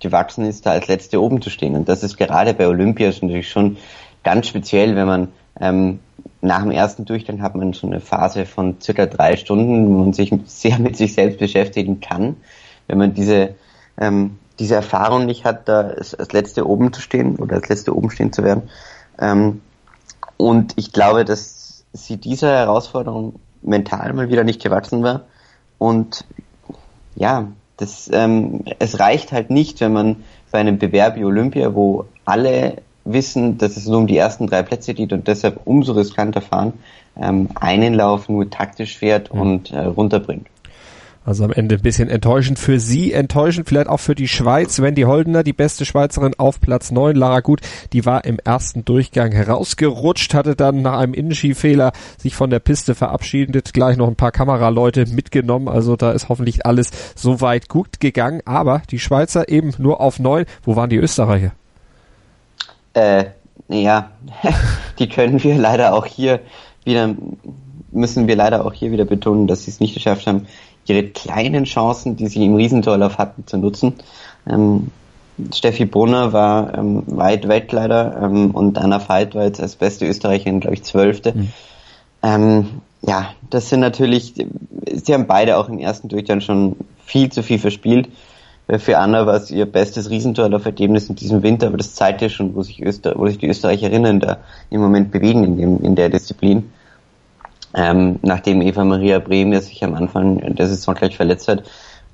gewachsen ist, da als Letzte oben zu stehen. Und das ist gerade bei Olympia natürlich schon ganz speziell, wenn man ähm, nach dem ersten Durchgang hat man schon eine Phase von circa drei Stunden, wo man sich sehr mit sich selbst beschäftigen kann. Wenn man diese, ähm, diese Erfahrung nicht hat, da als, Letzte oben zu stehen oder als Letzte oben stehen zu werden, ähm, und ich glaube, dass sie dieser Herausforderung mental mal wieder nicht gewachsen war. Und ja, das, ähm, es reicht halt nicht, wenn man bei einem Bewerb wie Olympia, wo alle wissen, dass es nur um die ersten drei Plätze geht und deshalb umso riskanter fahren, ähm, einen Lauf nur taktisch fährt mhm. und äh, runterbringt. Also am Ende ein bisschen enttäuschend für sie, enttäuschend vielleicht auch für die Schweiz. Wendy Holdener, die beste Schweizerin auf Platz 9. Lara Gut, die war im ersten Durchgang herausgerutscht, hatte dann nach einem Innenskifehler sich von der Piste verabschiedet, gleich noch ein paar Kameraleute mitgenommen. Also da ist hoffentlich alles soweit gut gegangen. Aber die Schweizer eben nur auf 9. Wo waren die Österreicher? Äh, ja, [LAUGHS] die können wir leider auch hier wieder, müssen wir leider auch hier wieder betonen, dass sie es nicht geschafft haben, ihre kleinen Chancen, die sie im Riesentorlauf hatten, zu nutzen. Ähm, Steffi Brunner war ähm, weit weg leider ähm, und Anna Veit war jetzt als beste Österreicherin, glaube ich, Zwölfte. Mhm. Ähm, ja, das sind natürlich, sie haben beide auch im ersten Durchgang schon viel zu viel verspielt. Äh, für Anna war es ihr bestes Riesentorlauf-Ergebnis in diesem Winter, aber das zeigt ja schon, wo sich, Öster wo sich die Österreicherinnen da im Moment bewegen in, dem, in der Disziplin ähm, nachdem Eva Maria Brehm ja sich am Anfang der Saison gleich verletzt hat.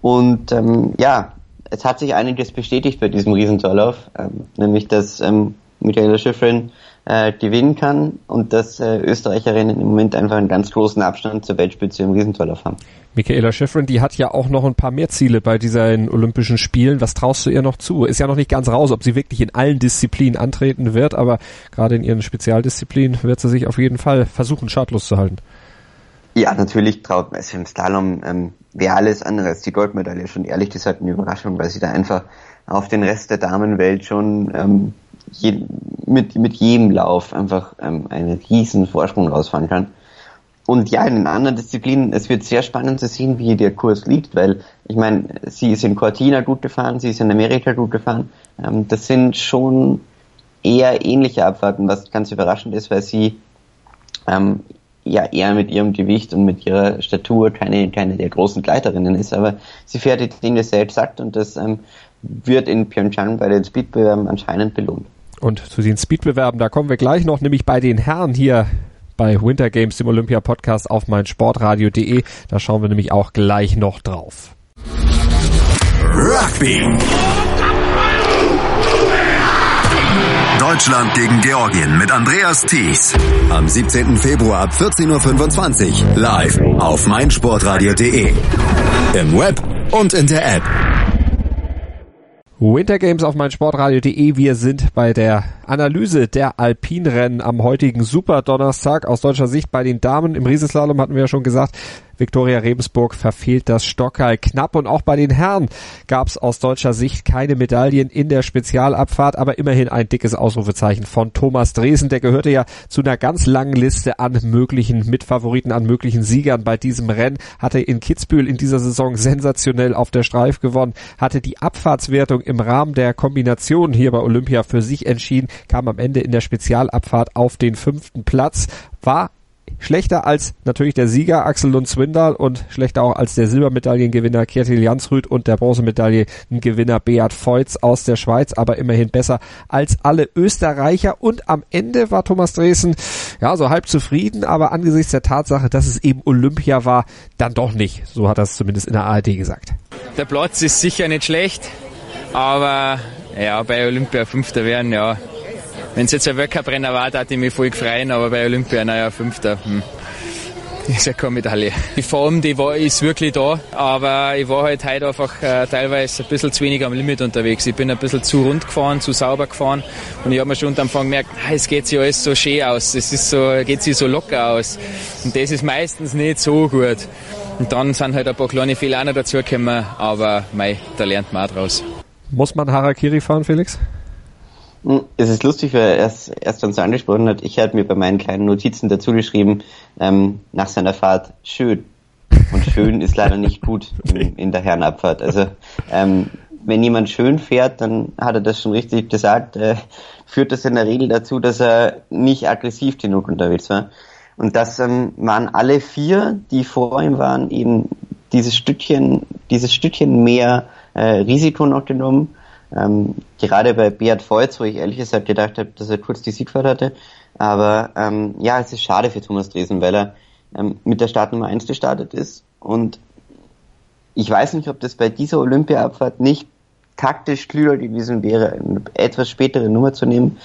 Und ähm, ja, es hat sich einiges bestätigt bei diesem Riesentorlauf, ähm, nämlich dass ähm, Michaela Schifrin äh, gewinnen kann und dass äh, Österreicherinnen im Moment einfach einen ganz großen Abstand zur Weltspitze im Riesentorlauf haben. Michaela Schifrin, die hat ja auch noch ein paar mehr Ziele bei diesen Olympischen Spielen. Was traust du ihr noch zu? Ist ja noch nicht ganz raus, ob sie wirklich in allen Disziplinen antreten wird, aber gerade in ihren Spezialdisziplinen wird sie sich auf jeden Fall versuchen, schadlos zu halten. Ja, natürlich traut man es im Slalom. Ähm, Wäre alles andere als die Goldmedaille schon ehrlich gesagt eine Überraschung, weil sie da einfach auf den Rest der Damenwelt schon ähm, je, mit, mit jedem Lauf einfach ähm, einen riesen Vorsprung rausfahren kann. Und ja, in den anderen Disziplinen, es wird sehr spannend zu sehen, wie der Kurs liegt, weil ich meine, sie ist in Cortina gut gefahren, sie ist in Amerika gut gefahren. Ähm, das sind schon eher ähnliche Abfahrten, was ganz überraschend ist, weil sie ähm, ja eher mit ihrem Gewicht und mit ihrer Statur keine, keine der großen Gleiterinnen ist, aber sie fährt die Dinge sehr exakt und das ähm, wird in Pyeongchang bei den Speedbewerben anscheinend belohnt. Und zu den Speedbewerben, da kommen wir gleich noch, nämlich bei den Herren hier bei Winter Games, dem Olympia Podcast auf meinsportradio.de. Da schauen wir nämlich auch gleich noch drauf. Rugby. Deutschland gegen Georgien mit Andreas Thies. Am 17. Februar ab 14.25 Uhr live auf meinsportradio.de. Im Web und in der App. Winter Games auf meinsportradio.de. Wir sind bei der Analyse der Alpinrennen am heutigen Super Donnerstag aus deutscher Sicht bei den Damen. Im Riesenslalom hatten wir ja schon gesagt, Viktoria Rebensburg verfehlt das Stockheil knapp und auch bei den Herren gab es aus deutscher Sicht keine Medaillen in der Spezialabfahrt, aber immerhin ein dickes Ausrufezeichen von Thomas Dresen. Der gehörte ja zu einer ganz langen Liste an möglichen Mitfavoriten, an möglichen Siegern bei diesem Rennen, hatte in Kitzbühel in dieser Saison sensationell auf der Streif gewonnen, hatte die Abfahrtswertung im Rahmen der Kombination hier bei Olympia für sich entschieden, kam am Ende in der Spezialabfahrt auf den fünften Platz, war schlechter als natürlich der Sieger Axel Lund Swindal und schlechter auch als der Silbermedaillengewinner Kjetil Jansrud und der Bronzemedaillengewinner Beat Feutz aus der Schweiz, aber immerhin besser als alle Österreicher und am Ende war Thomas Dresen ja so halb zufrieden, aber angesichts der Tatsache, dass es eben Olympia war, dann doch nicht. So hat er es zumindest in der ARD gesagt. Der Platz ist sicher nicht schlecht, aber ja, bei Olympia Fünfter werden, ja, wenn es jetzt ein Weltcup-Renner war, da ich mich voll gefreut, aber bei Olympia, naja, Fünfter, hm. ist ja keine Medaille. Die Form, die war, ist wirklich da, aber ich war halt heute einfach äh, teilweise ein bisschen zu wenig am Limit unterwegs. Ich bin ein bisschen zu rund gefahren, zu sauber gefahren und ich habe mir schon unter Anfang gemerkt, ah, es geht sich alles so schön aus, es ist so, geht sich so locker aus und das ist meistens nicht so gut. Und dann sind halt ein paar kleine Fehler auch noch dazugekommen, aber mei, da lernt man auch draus. Muss man Harakiri fahren, Felix? Es ist lustig, weil er es erst dann so angesprochen hat. Ich habe mir bei meinen kleinen Notizen dazu geschrieben, ähm, nach seiner Fahrt schön. Und schön ist leider nicht gut in, [LAUGHS] in der Herrenabfahrt. Also ähm, wenn jemand schön fährt, dann hat er das schon richtig gesagt, äh, führt das in der Regel dazu, dass er nicht aggressiv genug unterwegs war. Und das ähm, waren alle vier, die vor ihm waren, eben dieses Stückchen, dieses Stückchen mehr äh, Risiko noch genommen ähm, gerade bei Beat Voits, wo ich ehrlich gesagt gedacht habe, dass er kurz die Siegfahrt hatte. Aber ähm, ja, es ist schade für Thomas Dresen, weil er ähm, mit der Startnummer 1 gestartet ist. Und ich weiß nicht, ob das bei dieser Olympia-Abfahrt nicht taktisch klüger gewesen wäre, eine etwas spätere Nummer zu nehmen.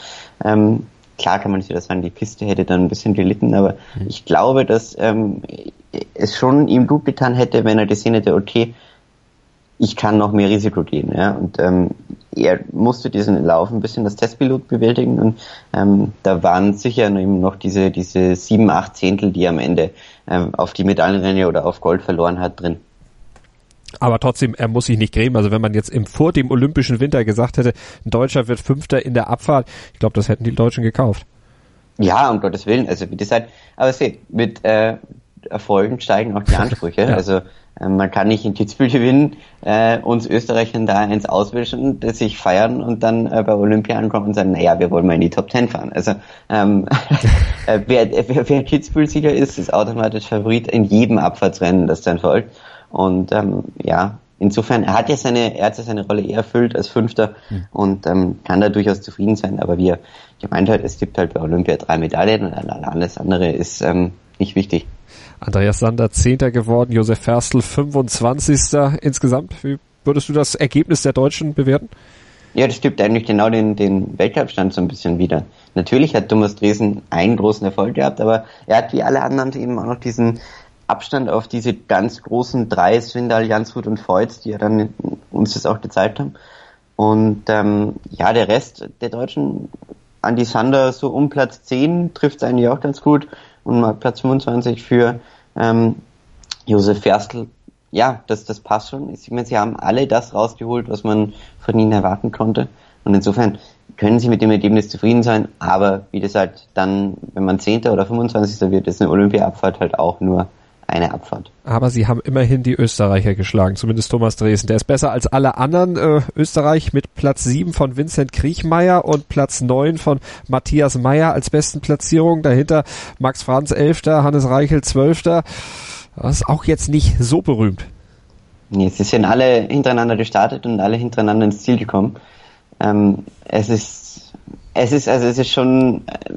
Ähm, klar kann man nicht wieder sagen, die Piste hätte dann ein bisschen gelitten, aber mhm. ich glaube, dass ähm, es schon ihm gut getan hätte, wenn er gesehen hätte, okay, ich kann noch mehr Risiko gehen. Ja? Und ähm, er musste diesen Lauf ein bisschen das Testpilot bewältigen und ähm, da waren sicher eben noch diese, diese sieben, acht Zehntel, die er am Ende ähm, auf die Medaillenränge oder auf Gold verloren hat, drin. Aber trotzdem, er muss sich nicht grämen. Also wenn man jetzt im vor dem Olympischen Winter gesagt hätte, ein Deutscher wird Fünfter in der Abfahrt, ich glaube, das hätten die Deutschen gekauft. Ja, um Gottes Willen. Also wie gesagt, aber seht, mit äh, Erfolgen steigen auch die Ansprüche. [LAUGHS] ja. Also äh, man kann nicht in Kitzbühel gewinnen, äh, uns Österreichern da eins auswischen, das sich feiern und dann äh, bei Olympia ankommen und sagen, naja, wir wollen mal in die Top Ten fahren. Also ähm, [LAUGHS] äh, wer, wer, wer Kitzbühel-Sieger ist, ist automatisch Favorit in jedem Abfahrtsrennen, das dann folgt. Und ähm, ja, insofern, er hat ja seine, er hat ja seine Rolle eher erfüllt als Fünfter mhm. und ähm, kann da durchaus zufrieden sein. Aber wie er gemeint hat, es gibt halt bei Olympia drei Medaillen und alles andere ist ähm, nicht wichtig. Andreas Sander Zehnter geworden, Josef Ferstl 25. insgesamt. Wie würdest du das Ergebnis der Deutschen bewerten? Ja, das stimmt eigentlich genau den, den Weltcup-Stand so ein bisschen wieder. Natürlich hat Thomas Dresen einen großen Erfolg gehabt, aber er hat wie alle anderen eben auch noch diesen Abstand auf diese ganz großen drei, Swindal, Jansrud und Feutz, die ja dann uns das auch gezeigt haben. Und ähm, ja, der Rest der Deutschen, Andy Sander so um Platz 10 trifft es eigentlich auch ganz gut und Platz 25 für ähm, Josef Ferstl. Ja, das, das passt schon. Ich meine, sie haben alle das rausgeholt, was man von ihnen erwarten konnte. Und insofern können sie mit dem Ergebnis zufrieden sein, aber wie gesagt, dann, wenn man Zehnter oder 25. wird, ist eine Olympia-Abfahrt halt auch nur eine Abfahrt. Aber sie haben immerhin die Österreicher geschlagen, zumindest Thomas Dresen. Der ist besser als alle anderen. Äh, Österreich mit Platz 7 von Vincent Kriechmeier und Platz 9 von Matthias Meyer als besten Platzierung. Dahinter Max Franz 11., Hannes Reichel 12. Das ist auch jetzt nicht so berühmt. Nee, sie sind alle hintereinander gestartet und alle hintereinander ins Ziel gekommen. Ähm, es ist, es ist, also es ist schon, äh,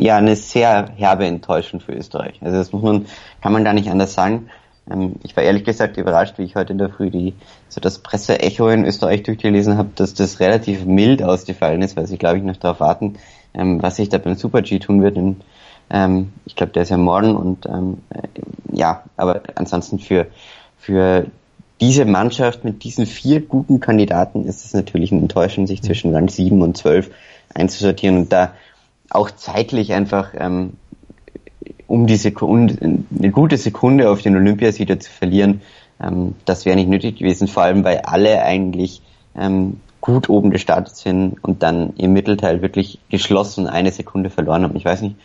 ja, eine sehr herbe Enttäuschung für Österreich. Also das muss man, kann man gar nicht anders sagen. Ähm, ich war ehrlich gesagt überrascht, wie ich heute in der Früh die, so das Presseecho in Österreich durchgelesen habe, dass das relativ mild ausgefallen ist, weil sie, glaube ich, noch darauf warten, ähm, was sich da beim Super G tun wird. Und, ähm, ich glaube, der ist ja morgen und ähm, äh, ja, aber ansonsten für, für diese Mannschaft mit diesen vier guten Kandidaten ist es natürlich eine Enttäuschung, sich zwischen Rang 7 und 12 einzusortieren und da auch zeitlich einfach ähm, um die Sekunde, eine gute Sekunde auf den Olympiasieger zu verlieren, ähm, das wäre nicht nötig gewesen, vor allem weil alle eigentlich ähm, gut oben gestartet sind und dann im Mittelteil wirklich geschlossen eine Sekunde verloren haben. Ich weiß nicht,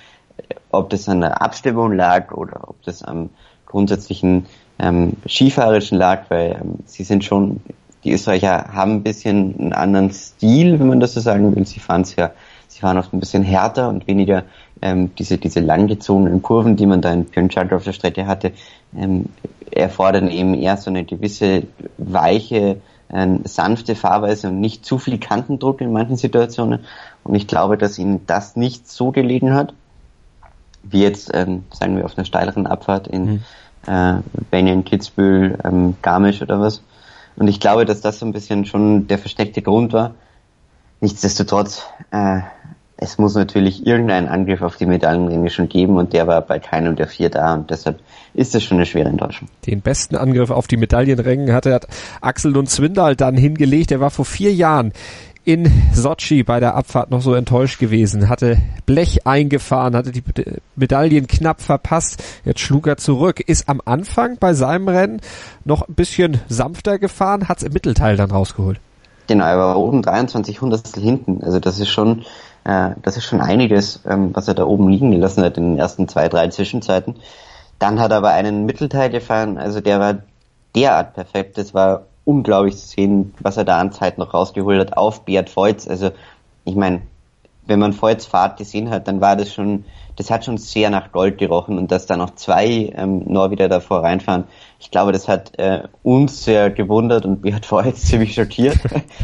ob das an der Abstimmung lag oder ob das am grundsätzlichen ähm, skifahrerischen lag, weil ähm, sie sind schon, die Österreicher haben ein bisschen einen anderen Stil, wenn man das so sagen will. Sie fahren ja Sie waren oft ein bisschen härter und weniger ähm, diese, diese langgezogenen Kurven, die man da in Pyeongchang auf der Strecke hatte, ähm, erfordern eben eher so eine gewisse weiche, äh, sanfte Fahrweise und nicht zu viel Kantendruck in manchen Situationen. Und ich glaube, dass ihnen das nicht so gelegen hat, wie jetzt, ähm, sagen wir, auf einer steileren Abfahrt in mhm. äh, Benjen, Kitzbühel, ähm, Garmisch oder was. Und ich glaube, dass das so ein bisschen schon der versteckte Grund war. Nichtsdestotrotz, äh, es muss natürlich irgendeinen Angriff auf die Medaillenringe schon geben und der war bei keinem der vier da und deshalb ist es schon eine schwere Enttäuschung. Den besten Angriff auf die Medaillenränge hatte hat Axel Lund Zwindal dann hingelegt. Er war vor vier Jahren in Sochi bei der Abfahrt noch so enttäuscht gewesen, hatte Blech eingefahren, hatte die Medaillen knapp verpasst. Jetzt schlug er zurück, ist am Anfang bei seinem Rennen noch ein bisschen sanfter gefahren, hat es im Mittelteil dann rausgeholt. Genau, er war oben 23 Hundertstel hinten. Also das ist schon äh, das ist schon einiges, ähm, was er da oben liegen gelassen hat in den ersten zwei, drei Zwischenzeiten. Dann hat er aber einen Mittelteil gefahren, also der war derart perfekt. Das war unglaublich zu sehen, was er da an Zeit noch rausgeholt hat auf Beat Voits. Also ich meine, wenn man Voits Fahrt gesehen hat, dann war das schon, das hat schon sehr nach Gold gerochen und dass da noch zwei ähm, Norweger davor reinfahren, ich glaube, das hat äh, uns sehr gewundert und Beat [LAUGHS] Voits ziemlich schockiert.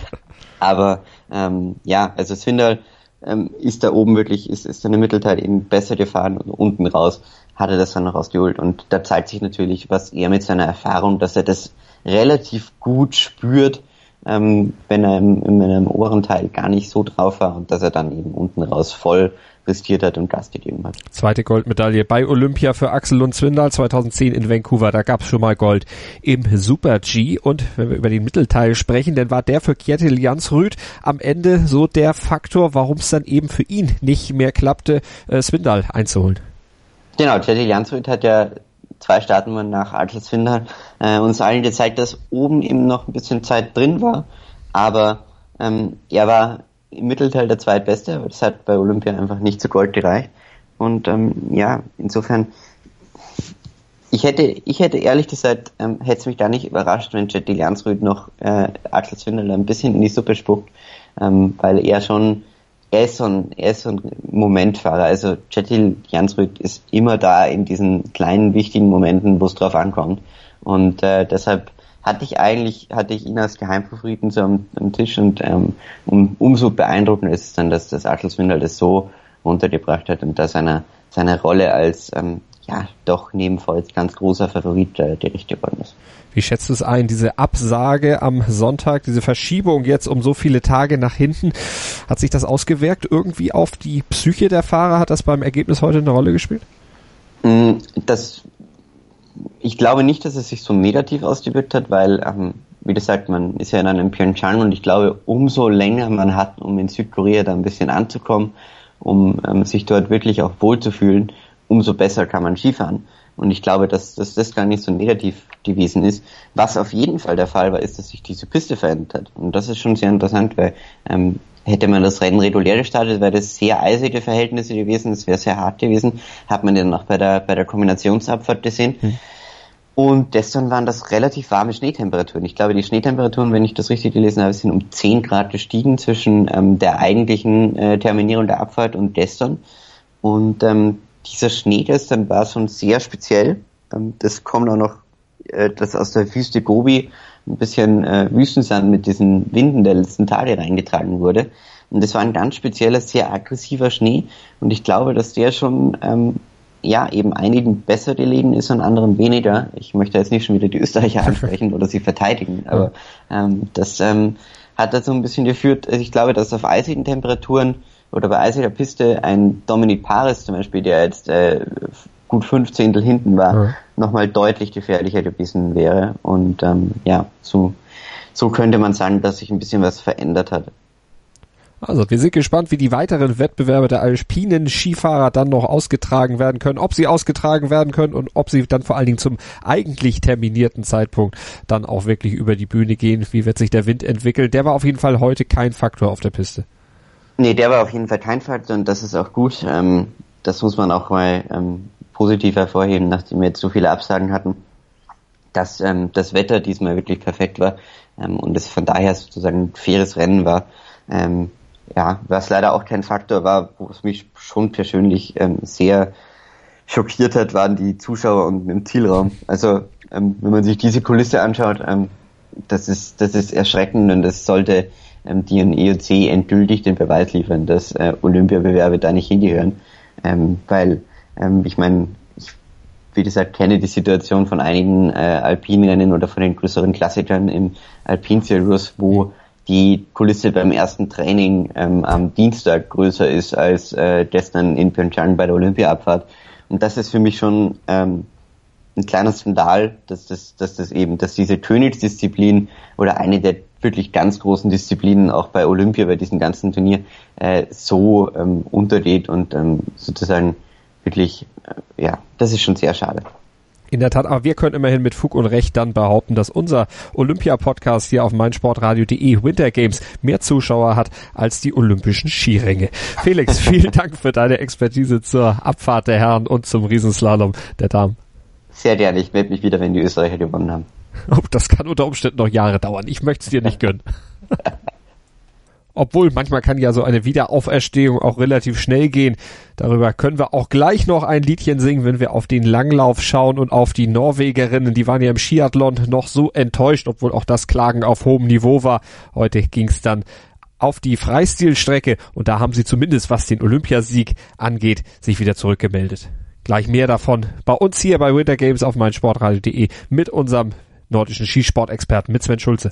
[LAUGHS] Aber ähm, ja, also Swindal ähm, ist da oben wirklich, ist, ist dann im Mittelteil eben besser gefahren und unten raus hat er das dann noch rausgeholt. Und da zeigt sich natürlich, was er mit seiner Erfahrung, dass er das relativ gut spürt, ähm, wenn er im, in einem oberen Teil gar nicht so drauf war und dass er dann eben unten raus voll riskiert hat und Gas gegeben hat. Zweite Goldmedaille bei Olympia für Axel Lund Zwindal 2010 in Vancouver. Da gab es schon mal Gold im Super G. Und wenn wir über den Mittelteil sprechen, dann war der für Kjetil Jansrud am Ende so der Faktor, warum es dann eben für ihn nicht mehr klappte, äh, Swindal einzuholen. Genau, Kjetil Jansrud hat ja zwei Starten nach Axel Swindal äh, uns allen gezeigt, dass oben eben noch ein bisschen Zeit drin war. Aber ähm, er war im Mittelteil der zweitbeste, aber das hat bei Olympia einfach nicht zu Gold gereicht. Und ähm, ja, insofern, ich hätte, ich hätte ehrlich gesagt, ähm, hätte es mich da nicht überrascht, wenn Jetty Jansrud noch äh, Axel Zwindel ein bisschen in die Suppe spuckt, ähm, weil er schon, er ist so ein, er ist so ein Momentfahrer. Also Jetty Jansrud ist immer da in diesen kleinen wichtigen Momenten, wo es drauf ankommt. Und äh, deshalb hatte ich eigentlich, hatte ich ihn als Geheimfavoriten so am, am Tisch und ähm, um, umso beeindruckender ist es dann, dass das Atlas Windel das so runtergebracht hat und da seine, seine Rolle als ähm, ja doch nebenfalls ganz großer Favorit äh, gerecht geworden ist. Wie schätzt du es ein, diese Absage am Sonntag, diese Verschiebung jetzt um so viele Tage nach hinten, hat sich das ausgewirkt irgendwie auf die Psyche der Fahrer? Hat das beim Ergebnis heute eine Rolle gespielt? Mm, das ich glaube nicht, dass es sich so negativ ausgewirkt hat, weil, ähm, wie gesagt, man ist ja in einem Pyeongchang und ich glaube, umso länger man hat, um in Südkorea da ein bisschen anzukommen, um ähm, sich dort wirklich auch wohlzufühlen, umso besser kann man Skifahren. Und ich glaube, dass, dass das gar nicht so negativ gewesen ist. Was auf jeden Fall der Fall war, ist, dass sich diese Piste verändert hat. Und das ist schon sehr interessant, weil ähm, hätte man das Rennen regulär gestartet, wäre das sehr eisige Verhältnisse gewesen, es wäre sehr hart gewesen. Hat man dann auch bei der, bei der Kombinationsabfahrt gesehen. Hm. Und gestern waren das relativ warme Schneetemperaturen. Ich glaube, die Schneetemperaturen, wenn ich das richtig gelesen habe, sind um 10 Grad gestiegen zwischen ähm, der eigentlichen äh, Terminierung der Abfahrt und gestern. Und ähm, dieser Schnee gestern war schon sehr speziell. Ähm, das kommt auch noch, äh, das aus der Wüste Gobi ein bisschen äh, Wüstensand mit diesen Winden der letzten Tage reingetragen wurde. Und das war ein ganz spezieller, sehr aggressiver Schnee. Und ich glaube, dass der schon ähm, ja, eben einigen besser gelegen ist und anderen weniger. Ich möchte jetzt nicht schon wieder die Österreicher ansprechen oder sie verteidigen, aber ähm, das ähm, hat dazu ein bisschen geführt, also ich glaube, dass auf eisigen Temperaturen oder bei eisiger Piste ein Dominic Paris zum Beispiel, der jetzt äh, gut fünf Zehntel hinten war, ja. nochmal deutlich gefährlicher gewesen wäre. Und ähm, ja, so, so könnte man sagen, dass sich ein bisschen was verändert hat. Also wir sind gespannt, wie die weiteren Wettbewerbe der alpinen Skifahrer dann noch ausgetragen werden können, ob sie ausgetragen werden können und ob sie dann vor allen Dingen zum eigentlich terminierten Zeitpunkt dann auch wirklich über die Bühne gehen. Wie wird sich der Wind entwickeln? Der war auf jeden Fall heute kein Faktor auf der Piste. Nee, der war auf jeden Fall kein Faktor und das ist auch gut. Ähm, das muss man auch mal ähm, positiv hervorheben, nachdem wir jetzt so viele Absagen hatten, dass ähm, das Wetter diesmal wirklich perfekt war ähm, und es von daher sozusagen ein faires Rennen war. Ähm, ja, was leider auch kein Faktor war, wo es mich schon persönlich ähm, sehr schockiert hat, waren die Zuschauer und im Zielraum. Also ähm, wenn man sich diese Kulisse anschaut, ähm, das ist das ist erschreckend und das sollte ähm, die EOC endgültig den Beweis liefern, dass äh, Olympiabewerbe da nicht hingehören, ähm, weil ähm, ich meine, ich wie gesagt kenne die Situation von einigen äh, Alpinrennen oder von den größeren Klassikern im Alpinzirkus, wo die Kulisse beim ersten Training ähm, am Dienstag größer ist als äh, gestern in Pyeongchang bei der Olympiaabfahrt. Und das ist für mich schon ähm, ein kleiner Skandal, dass das, dass das eben, dass diese Königsdisziplin oder eine der wirklich ganz großen Disziplinen auch bei Olympia, bei diesem ganzen Turnier, äh, so ähm, untergeht und ähm, sozusagen wirklich, äh, ja, das ist schon sehr schade. In der Tat, aber wir können immerhin mit Fug und Recht dann behaupten, dass unser Olympia-Podcast hier auf meinsportradio.de Winter Games mehr Zuschauer hat als die olympischen Skiränge. Felix, [LAUGHS] vielen Dank für deine Expertise zur Abfahrt der Herren und zum Riesenslalom der Damen. Sehr gerne, ich melde mich wieder, wenn die Österreicher gewonnen haben. Oh, das kann unter Umständen noch Jahre dauern. Ich möchte es dir nicht gönnen. [LAUGHS] Obwohl manchmal kann ja so eine Wiederauferstehung auch relativ schnell gehen. Darüber können wir auch gleich noch ein Liedchen singen, wenn wir auf den Langlauf schauen und auf die Norwegerinnen. Die waren ja im Skiathlon noch so enttäuscht, obwohl auch das Klagen auf hohem Niveau war. Heute ging es dann auf die Freistilstrecke und da haben sie zumindest, was den Olympiasieg angeht, sich wieder zurückgemeldet. Gleich mehr davon bei uns hier bei Winter Games auf meinsportradio.de mit unserem nordischen Skisportexperten mit Sven Schulze.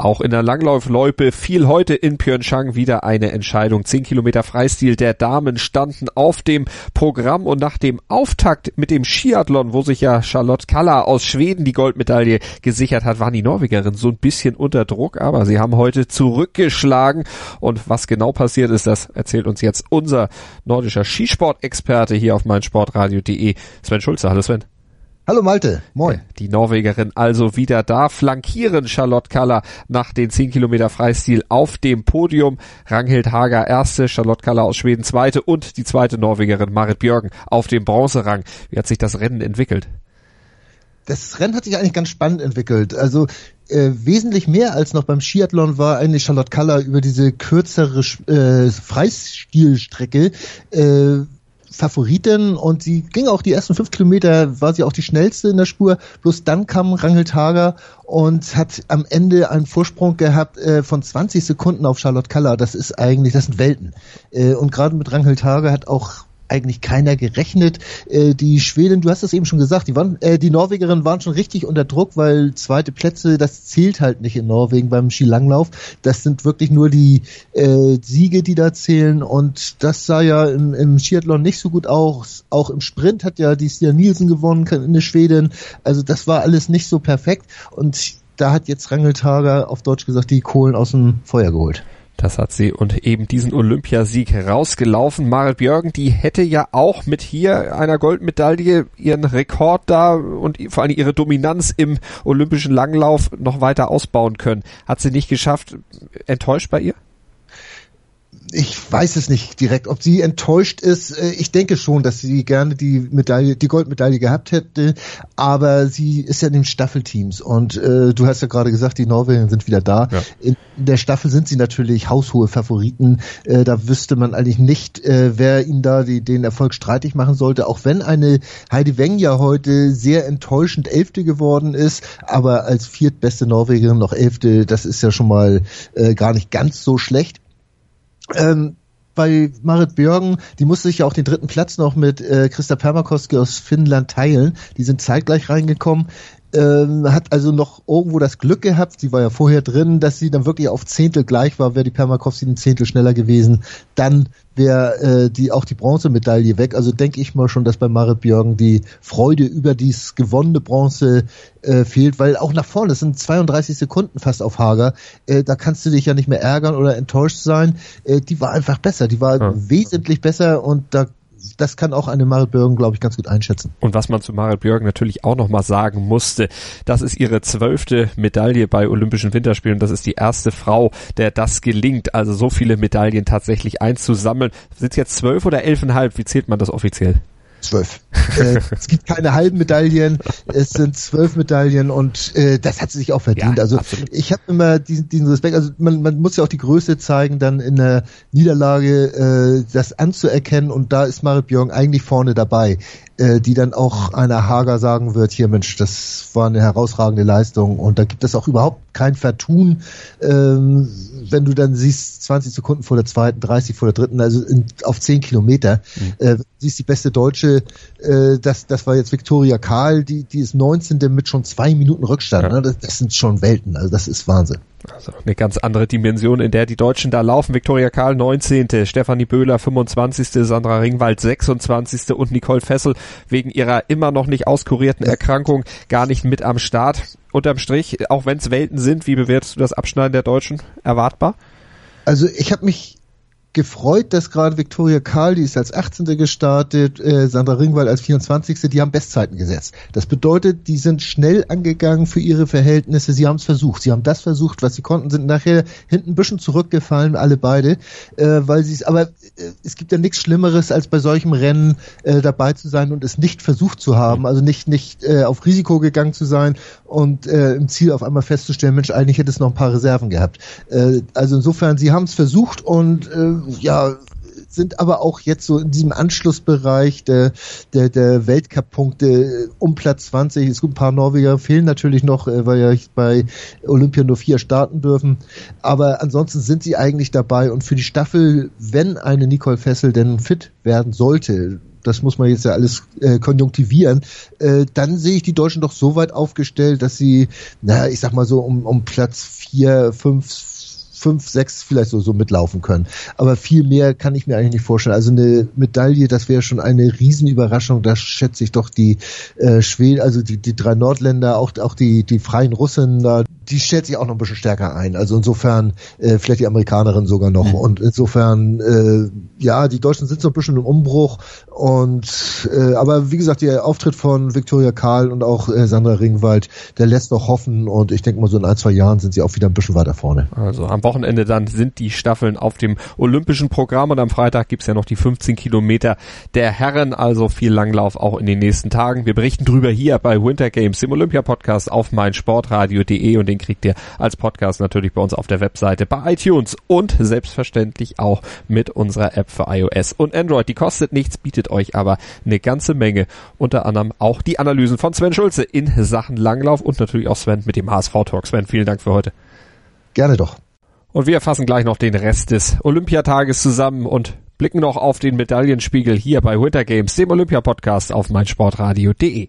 Auch in der Langlaufloipe fiel heute in Pyeongchang wieder eine Entscheidung. Zehn Kilometer Freistil der Damen standen auf dem Programm und nach dem Auftakt mit dem Skiathlon, wo sich ja Charlotte Kalla aus Schweden die Goldmedaille gesichert hat, waren die Norwegerinnen so ein bisschen unter Druck, aber sie haben heute zurückgeschlagen und was genau passiert ist, das erzählt uns jetzt unser nordischer Skisportexperte hier auf meinsportradio.de, Sven Schulze. Hallo Sven. Hallo Malte, moin. Die Norwegerin also wieder da, flankieren Charlotte Kaller nach den 10 Kilometer Freistil auf dem Podium. Ranghild Hager erste, Charlotte Kaller aus Schweden zweite und die zweite Norwegerin Marit Björgen auf dem Bronzerang. Wie hat sich das Rennen entwickelt? das Rennen hat sich eigentlich ganz spannend entwickelt. Also äh, wesentlich mehr als noch beim Skiathlon war eigentlich Charlotte Kaller über diese kürzere äh, Freistilstrecke äh, Favoritin und sie ging auch die ersten fünf Kilometer, war sie auch die schnellste in der Spur. Bloß dann kam Rangel Hager und hat am Ende einen Vorsprung gehabt äh, von 20 Sekunden auf Charlotte Kaller. Das ist eigentlich, das sind Welten. Äh, und gerade mit Rangel Hager hat auch eigentlich keiner gerechnet. Äh, die Schweden, du hast es eben schon gesagt, die, waren, äh, die Norwegerinnen waren schon richtig unter Druck, weil zweite Plätze, das zählt halt nicht in Norwegen beim Skilanglauf. Das sind wirklich nur die äh, Siege, die da zählen und das sah ja im, im Skiathlon nicht so gut aus. Auch im Sprint hat ja die Stia Nielsen gewonnen in der Schweden. Also das war alles nicht so perfekt und da hat jetzt Rangeltager auf Deutsch gesagt die Kohlen aus dem Feuer geholt. Das hat sie und eben diesen Olympiasieg rausgelaufen. Marit Björgen, die hätte ja auch mit hier einer Goldmedaille ihren Rekord da und vor allem ihre Dominanz im olympischen Langlauf noch weiter ausbauen können. Hat sie nicht geschafft. Enttäuscht bei ihr? Ich weiß es nicht direkt, ob sie enttäuscht ist. Äh, ich denke schon, dass sie gerne die Medaille, die Goldmedaille gehabt hätte, aber sie ist ja in den Staffelteams und äh, du hast ja gerade gesagt, die Norweger sind wieder da. Ja. In, der Staffel sind sie natürlich haushohe Favoriten. Äh, da wüsste man eigentlich nicht, äh, wer ihnen da die, den Erfolg streitig machen sollte, auch wenn eine Heidi Weng ja heute sehr enttäuschend Elfte geworden ist, aber als viertbeste Norwegerin noch Elfte, das ist ja schon mal äh, gar nicht ganz so schlecht. Ähm, bei Marit Björgen, die musste sich ja auch den dritten Platz noch mit äh, Christa Permakoski aus Finnland teilen. Die sind zeitgleich reingekommen ähm, hat also noch irgendwo das Glück gehabt, sie war ja vorher drin, dass sie dann wirklich auf Zehntel gleich war, wäre die Permakowski ein Zehntel schneller gewesen, dann wäre äh, die auch die Bronzemedaille weg. Also denke ich mal schon, dass bei Marit Björgen die Freude über dies gewonnene Bronze äh, fehlt, weil auch nach vorne, das sind 32 Sekunden fast auf Hager, äh, da kannst du dich ja nicht mehr ärgern oder enttäuscht sein. Äh, die war einfach besser, die war ja. wesentlich besser und da das kann auch eine Marit Björgen, glaube ich, ganz gut einschätzen. Und was man zu Marit Björgen natürlich auch nochmal sagen musste, das ist ihre zwölfte Medaille bei Olympischen Winterspielen. Das ist die erste Frau, der das gelingt, also so viele Medaillen tatsächlich einzusammeln. Sind es jetzt zwölf oder elfeinhalb? Wie zählt man das offiziell? Zwölf. äh, es gibt keine halben Medaillen, es sind zwölf Medaillen und äh, das hat sie sich auch verdient. Ja, also absolut. ich habe immer diesen, diesen Respekt, also man, man muss ja auch die Größe zeigen, dann in der Niederlage äh, das anzuerkennen und da ist Marit Björn eigentlich vorne dabei äh, die dann auch einer Hager sagen wird, hier Mensch, das war eine herausragende Leistung und da gibt es auch überhaupt kein Vertun, ähm, wenn du dann siehst, 20 Sekunden vor der zweiten, 30 vor der dritten, also in, auf 10 Kilometer, mhm. äh, siehst die beste Deutsche, äh, das, das war jetzt Viktoria Karl, die, die ist 19. mit schon zwei Minuten Rückstand, ja. ne? das, das sind schon Welten, also das ist Wahnsinn. Also eine ganz andere Dimension, in der die Deutschen da laufen. Viktoria Karl 19., Stefanie Böhler 25., Sandra Ringwald 26. und Nicole Fessel wegen ihrer immer noch nicht auskurierten Erkrankung gar nicht mit am Start. Unterm Strich, auch wenn es Welten sind, wie bewertest du das Abschneiden der Deutschen? Erwartbar? Also ich habe mich gefreut, dass gerade Victoria Karl, die ist als 18. gestartet, äh, Sandra Ringwald als 24. Die haben Bestzeiten gesetzt. Das bedeutet, die sind schnell angegangen für ihre Verhältnisse. Sie haben es versucht. Sie haben das versucht, was sie konnten, sind nachher hinten ein bisschen zurückgefallen, alle beide, äh, weil sie es, aber äh, es gibt ja nichts Schlimmeres, als bei solchem Rennen äh, dabei zu sein und es nicht versucht zu haben, also nicht, nicht äh, auf Risiko gegangen zu sein und äh, im Ziel auf einmal festzustellen, Mensch, eigentlich hätte es noch ein paar Reserven gehabt. Äh, also insofern, sie haben es versucht und äh, ja, sind aber auch jetzt so in diesem Anschlussbereich der, der, der Weltcup-Punkte um Platz 20. Es gibt ein paar Norweger, fehlen natürlich noch, äh, weil ja bei Olympia nur vier starten dürfen. Aber ansonsten sind sie eigentlich dabei und für die Staffel, wenn eine Nicole Fessel denn fit werden sollte, das muss man jetzt ja alles äh, konjunktivieren, äh, dann sehe ich die Deutschen doch so weit aufgestellt, dass sie, naja, ich sag mal so um, um Platz vier, fünf, fünf, sechs vielleicht so, so mitlaufen können. Aber viel mehr kann ich mir eigentlich nicht vorstellen. Also eine Medaille, das wäre schon eine Riesenüberraschung. Da schätze ich doch die äh, Schweden, also die, die drei Nordländer, auch, auch die, die freien Russen da, die stellt sich auch noch ein bisschen stärker ein. Also insofern äh, vielleicht die Amerikanerin sogar noch. Mhm. Und insofern, äh, ja, die Deutschen sind so ein bisschen im Umbruch. Und äh, aber wie gesagt, der Auftritt von Viktoria Karl und auch äh, Sandra Ringwald, der lässt noch hoffen. Und ich denke mal, so in ein, zwei Jahren sind sie auch wieder ein bisschen weiter vorne. Also am Wochenende dann sind die Staffeln auf dem olympischen Programm und am Freitag gibt's ja noch die 15 Kilometer der Herren, also viel Langlauf auch in den nächsten Tagen. Wir berichten drüber hier bei Winter Games, dem Olympia-Podcast auf meinsportradio.de und den kriegt ihr als Podcast natürlich bei uns auf der Webseite, bei iTunes und selbstverständlich auch mit unserer App für iOS und Android. Die kostet nichts, bietet euch aber eine ganze Menge. Unter anderem auch die Analysen von Sven Schulze in Sachen Langlauf und natürlich auch Sven mit dem HSV-Talk. Sven, vielen Dank für heute. Gerne doch. Und wir fassen gleich noch den Rest des Olympiatages zusammen und blicken noch auf den Medaillenspiegel hier bei Winter Games, dem Olympia-Podcast auf meinsportradio.de.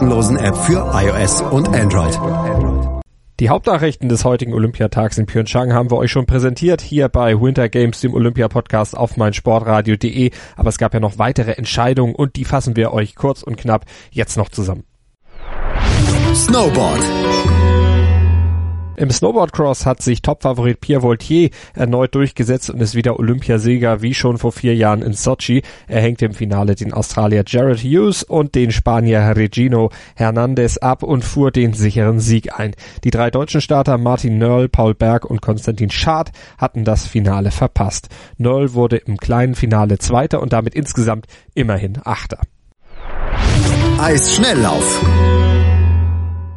App für iOS und Android. Die Hauptnachrichten des heutigen Olympiatags in Pyeongchang haben wir euch schon präsentiert hier bei Winter Games, dem Olympia-Podcast auf meinsportradio.de. Aber es gab ja noch weitere Entscheidungen und die fassen wir euch kurz und knapp jetzt noch zusammen. Snowboard. Im Snowboardcross hat sich Topfavorit Pierre Voltier erneut durchgesetzt und ist wieder Olympiasieger wie schon vor vier Jahren in Sochi. Er hängt im Finale den Australier Jared Hughes und den Spanier Regino Hernandez ab und fuhr den sicheren Sieg ein. Die drei deutschen Starter Martin Nörl, Paul Berg und Konstantin Schad hatten das Finale verpasst. Nörl wurde im kleinen Finale Zweiter und damit insgesamt immerhin Achter. Eisschnelllauf.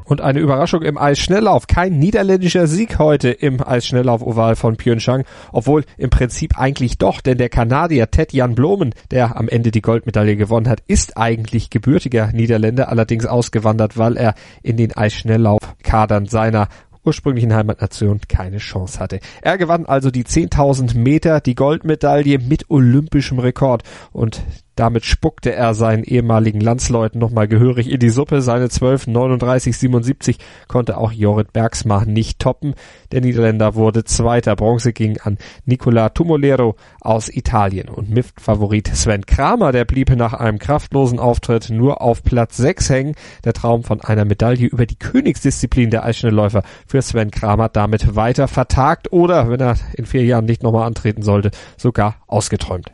Und eine Überraschung im Eisschnelllauf. Kein niederländischer Sieg heute im Eisschnelllauf-Oval von Pyeongchang. Obwohl im Prinzip eigentlich doch, denn der Kanadier Ted Jan Blomen, der am Ende die Goldmedaille gewonnen hat, ist eigentlich gebürtiger Niederländer, allerdings ausgewandert, weil er in den Eisschnelllaufkadern seiner ursprünglichen Heimatnation keine Chance hatte. Er gewann also die 10.000 Meter, die Goldmedaille mit olympischem Rekord und damit spuckte er seinen ehemaligen Landsleuten nochmal gehörig in die Suppe. Seine 12, 39, 77 konnte auch Jorrit Bergsma nicht toppen. Der Niederländer wurde Zweiter. Bronze ging an Nicola Tumolero aus Italien. Und MIFT-Favorit Sven Kramer, der blieb nach einem kraftlosen Auftritt nur auf Platz 6 hängen. Der Traum von einer Medaille über die Königsdisziplin der Eisschnellläufer für Sven Kramer damit weiter vertagt oder, wenn er in vier Jahren nicht nochmal antreten sollte, sogar ausgeträumt.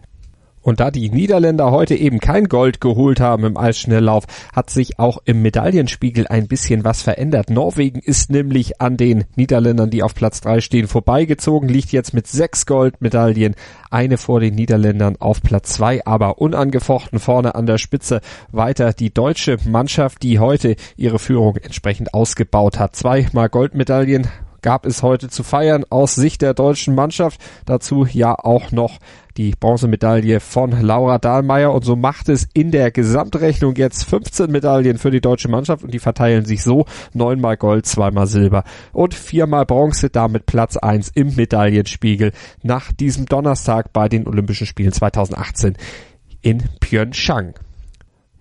Und da die Niederländer heute eben kein Gold geholt haben im Eisschnelllauf, hat sich auch im Medaillenspiegel ein bisschen was verändert. Norwegen ist nämlich an den Niederländern, die auf Platz drei stehen, vorbeigezogen, liegt jetzt mit sechs Goldmedaillen, eine vor den Niederländern auf Platz zwei, aber unangefochten vorne an der Spitze weiter die deutsche Mannschaft, die heute ihre Führung entsprechend ausgebaut hat. Zweimal Goldmedaillen gab es heute zu feiern aus Sicht der deutschen Mannschaft. Dazu ja auch noch die Bronzemedaille von Laura Dahlmeier. Und so macht es in der Gesamtrechnung jetzt 15 Medaillen für die deutsche Mannschaft. Und die verteilen sich so. Neunmal Gold, zweimal Silber und viermal Bronze, damit Platz eins im Medaillenspiegel nach diesem Donnerstag bei den Olympischen Spielen 2018 in Pyeongchang.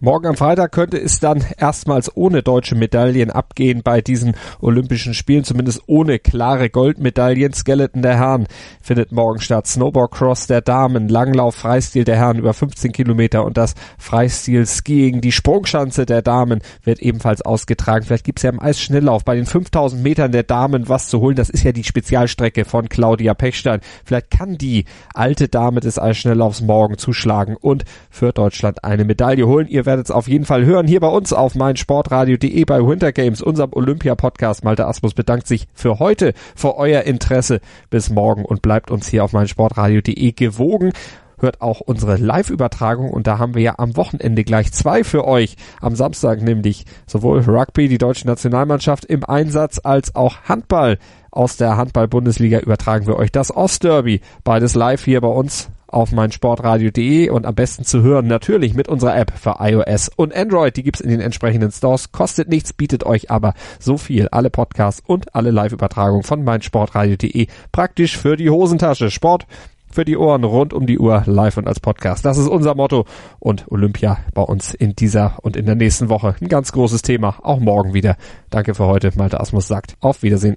Morgen am Freitag könnte es dann erstmals ohne deutsche Medaillen abgehen bei diesen Olympischen Spielen, zumindest ohne klare Goldmedaillen. Skeleton der Herren findet morgen statt. Snowboard Cross der Damen, Langlauf Freistil der Herren über 15 Kilometer und das Freistil Skiing. Die Sprungschanze der Damen wird ebenfalls ausgetragen. Vielleicht gibt's ja im Eisschnelllauf bei den 5000 Metern der Damen was zu holen. Das ist ja die Spezialstrecke von Claudia Pechstein. Vielleicht kann die alte Dame des Eisschnelllaufs morgen zuschlagen und für Deutschland eine Medaille holen. Ihr werdet es auf jeden Fall hören hier bei uns auf meinsportradio.de bei Winter Games, unserem Olympia-Podcast. Malte Asmus bedankt sich für heute, für euer Interesse. Bis morgen und bleibt uns hier auf meinsportradio.de gewogen. hört auch unsere Live-Übertragung und da haben wir ja am Wochenende gleich zwei für euch. Am Samstag nämlich sowohl Rugby, die deutsche Nationalmannschaft im Einsatz, als auch Handball. Aus der Handball-Bundesliga übertragen wir euch das Ostderby. Beides live hier bei uns auf meinsportradio.de und am besten zu hören natürlich mit unserer App für iOS und Android. Die gibt's in den entsprechenden Stores. Kostet nichts, bietet euch aber so viel. Alle Podcasts und alle Live-Übertragungen von meinsportradio.de praktisch für die Hosentasche. Sport für die Ohren rund um die Uhr live und als Podcast. Das ist unser Motto und Olympia bei uns in dieser und in der nächsten Woche ein ganz großes Thema. Auch morgen wieder. Danke für heute. Malte Asmus sagt auf Wiedersehen.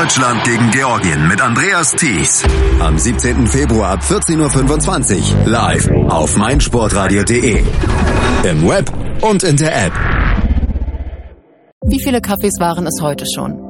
Deutschland gegen Georgien mit Andreas Thies. Am 17. Februar ab 14.25 Uhr live auf meinsportradio.de. Im Web und in der App. Wie viele Kaffees waren es heute schon?